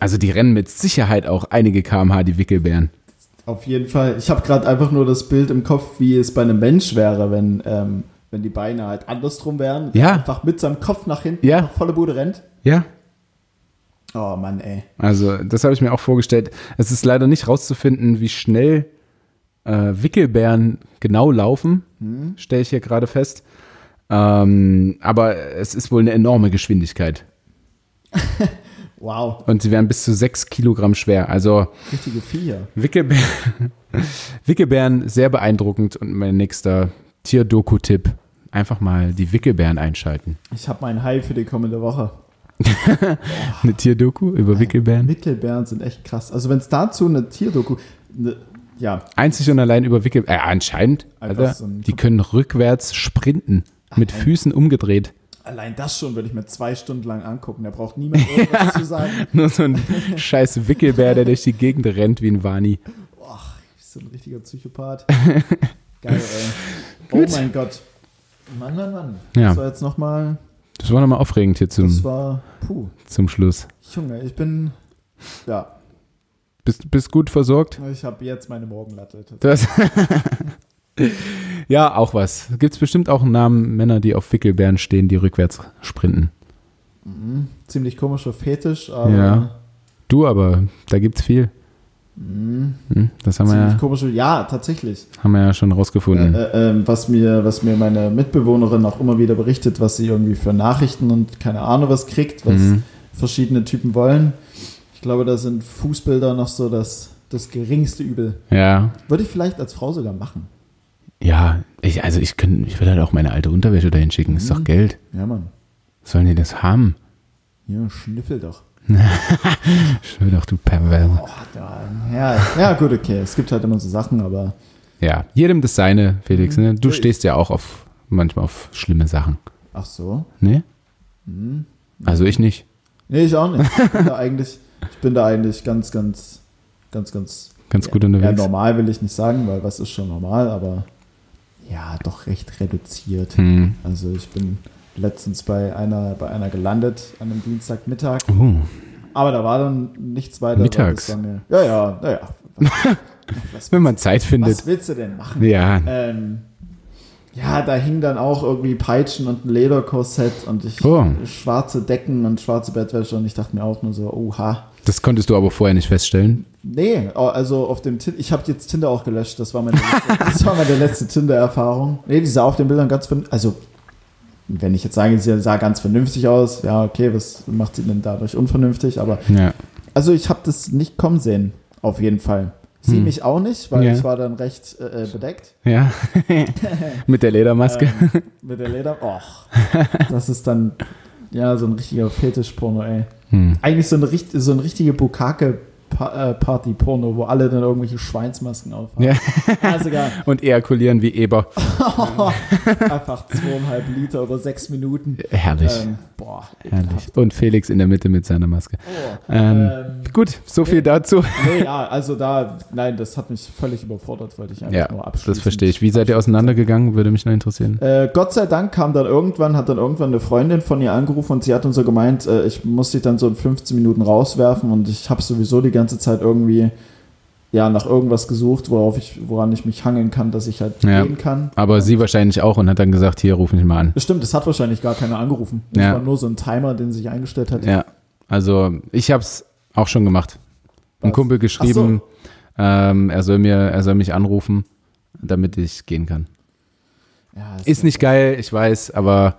Also, die rennen mit Sicherheit auch einige kmh, die Wickelbären. Auf jeden Fall. Ich habe gerade einfach nur das Bild im Kopf, wie es bei einem Mensch wäre, wenn, ähm, wenn die Beine halt andersrum wären. Ja. Einfach mit seinem Kopf nach hinten Ja. volle Bude rennt. Ja, Oh Mann, ey. also, das habe ich mir auch vorgestellt. Es ist leider nicht rauszufinden, wie schnell äh, Wickelbären genau laufen, stelle ich hier gerade fest. Ähm, aber es ist wohl eine enorme Geschwindigkeit. Wow. Und sie werden bis zu sechs Kilogramm schwer. Also, Richtige Viecher. Wickelbär, Wickelbären, sehr beeindruckend. Und mein nächster Tier-Doku-Tipp: einfach mal die Wickelbären einschalten. Ich habe meinen High für die kommende Woche. Eine Tier-Doku über Wickelbären? Wickelbären sind echt krass. Also wenn es dazu eine Tierdoku, ne, ja, Einzig und allein über Wickelbären. Äh, anscheinend, Alter, so die können rückwärts sprinten. Mit Ach, Füßen umgedreht. allein das schon würde ich mir zwei Stunden lang angucken. Da braucht niemand irgendwas zu sagen. Nur so ein scheiß Wickelbär, der durch die Gegend rennt wie ein Wani. Boah, ich bin so ein richtiger Psychopath. Geil, ey. Oh mein Gott. Mann, Mann, Mann. Ja. Das war jetzt nochmal, Das war nochmal aufregend hier das zum, war, puh, zum Schluss. Junge, ich bin, ja, Bist, bist gut versorgt? ich habe jetzt meine Morgenlatte. Das ja, auch was. Gibt es bestimmt auch einen Namen Männer, die auf Wickelbären stehen, die rückwärts sprinten. Mhm. Ziemlich komischer Fetisch, aber Ja. Du, aber da gibt's viel. mhm. Hm, Das haben wir, ziemlich ja, komische, ja, tatsächlich. haben wir ja schon rausgefunden. Äh, äh, ähm, was, mir, was mir meine Mitbewohnerin auch immer wieder berichtet, was sie irgendwie für Nachrichten und keine Ahnung was kriegt, was Mhm. verschiedene Typen wollen. Ich glaube, da sind Fußbilder noch so das, das geringste Übel. Ja, Würde ich vielleicht als Frau sogar machen. ja. Ich, also ich, könnt, ich würde halt auch meine alte Unterwäsche dahin schicken. Ist doch Mhm. Geld. Ja, Mann. Sollen die das haben? Ja, schnüffel doch. Schön doch, du Perverse. Oh, ja, ja, gut, okay. Es gibt halt immer so Sachen, aber Ja, jedem das seine, Felix. Ne? Du Ja, stehst ja auch auf manchmal auf schlimme Sachen. ach so. Ne? Hm. Also ich nicht. Nee, ich auch nicht. Ich bin da eigentlich, ich bin da eigentlich ganz, ganz, ganz, ganz Ganz gut Ja, unterwegs. normal will ich nicht sagen, weil was ist schon normal, aber ja, doch recht reduziert. Hm. Also ich bin letztens bei einer, bei einer gelandet an einem Dienstagmittag, Uh, aber da war dann nichts weiter. Mittags. Mir, ja, ja, naja. Was, wenn man Zeit findet. was willst du denn machen? Ja, Ähm, ja, da hing dann auch irgendwie Peitschen und ein Lederkorsett und ich Oh. schwarze Decken und schwarze Bettwäsche und ich dachte mir auch nur so, oha. das konntest du aber vorher nicht feststellen. Nee, oh, also auf dem Tinder, ich habe jetzt Tinder auch gelöscht, das war meine letzte, das war meine letzte Tinder-Erfahrung. Nee, die sah auf den Bildern ganz vernünftig, also wenn ich jetzt sage, sie sah ganz vernünftig aus, ja, okay, was macht sie denn dadurch unvernünftig, aber Ja. also ich habe das nicht kommen sehen, auf jeden Fall. Sie Hm. mich auch nicht, weil Ja. ich war dann recht äh, äh, bedeckt. Ja. Mit der Ledermaske. Ähm, mit der Leder. Och, das ist dann ja so ein richtiger Fetischporno, ey. Hm. Eigentlich so eine, so ein richtige Bukake-Party-Porno, wo alle dann irgendwelche Schweinsmasken aufhaben. Ja. Also gar Und ejakulieren wie Eber. einfach zweieinhalb Liter über sechs Minuten. Herrlich. Ähm, boah, Herrlich. Und Felix in der Mitte mit seiner Maske. Oh. Ähm, Ähm, Gut, so viel nee. dazu. nee, ja, also da, nein, das hat mich völlig überfordert, wollte ich einfach Ja, nur abschließen. das verstehe ich. Wie seid ihr auseinandergegangen? Würde mich noch interessieren. Äh, Gott sei Dank kam dann irgendwann, hat dann irgendwann eine Freundin von ihr angerufen und sie hat dann so gemeint, äh, ich muss dich dann so in 15 Minuten rauswerfen und ich habe sowieso die ganze Zeit irgendwie ja nach irgendwas gesucht, worauf ich, woran ich mich hangeln kann, dass ich halt Ja. gehen kann. Aber sie wahrscheinlich auch und hat dann gesagt, hier, ruf mich mal an. Stimmt, es hat wahrscheinlich gar keiner angerufen. Das Ja. war nur so ein Timer, den sie sich eingestellt hat. Ja, also ich habe es Auch schon gemacht. Ein Was? Kumpel geschrieben, ähm, er, soll mir, er soll mich anrufen, damit ich gehen kann. Ja, Ist nicht geil, ich weiß, aber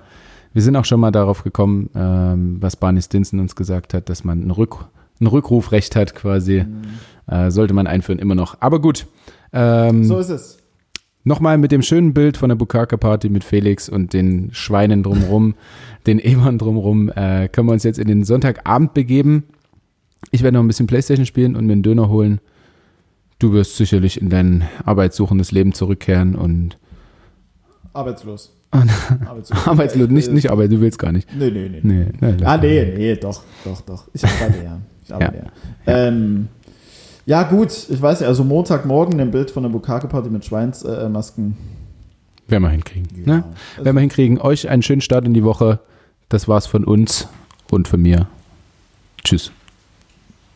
wir sind auch schon mal darauf gekommen, ähm, was Barney Stinson uns gesagt hat, dass man ein, Rück, ein Rückrufrecht hat quasi. Äh, sollte man einführen, immer noch. Aber gut. Ähm, So ist es. Nochmal mit dem schönen Bild von der Bukaka-Party mit Felix und den Schweinen drumrum, den Emern drumrum, äh, können wir uns jetzt in den Sonntagabend begeben. Ich werde noch ein bisschen Playstation spielen und mir einen Döner holen. Du wirst sicherlich in dein arbeitssuchendes Leben zurückkehren und Arbeitslos. Ah, Arbeitslos. arbeitslos, nicht, nicht arbeiten, du willst gar nicht. Nee, nee, nee. Nee, nee, lass Ah, nee, nee, doch, doch, doch. Ich arbeite ja. Arbeite ja. Ja. Ähm, ja, gut, ich weiß nicht, also Montagmorgen ein Bild von der Bukake-Party mit Schweinsmasken. Werden wir hinkriegen. Ja. Ne? Werden wir hinkriegen. Euch einen schönen Start in die Woche. Das war's von uns und von mir. Tschüss.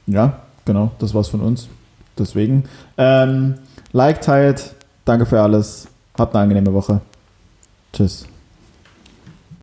Ja, genau, das war's von uns. Deswegen, ähm, like, teilt, danke für alles. Habt eine angenehme Woche. Tschüss.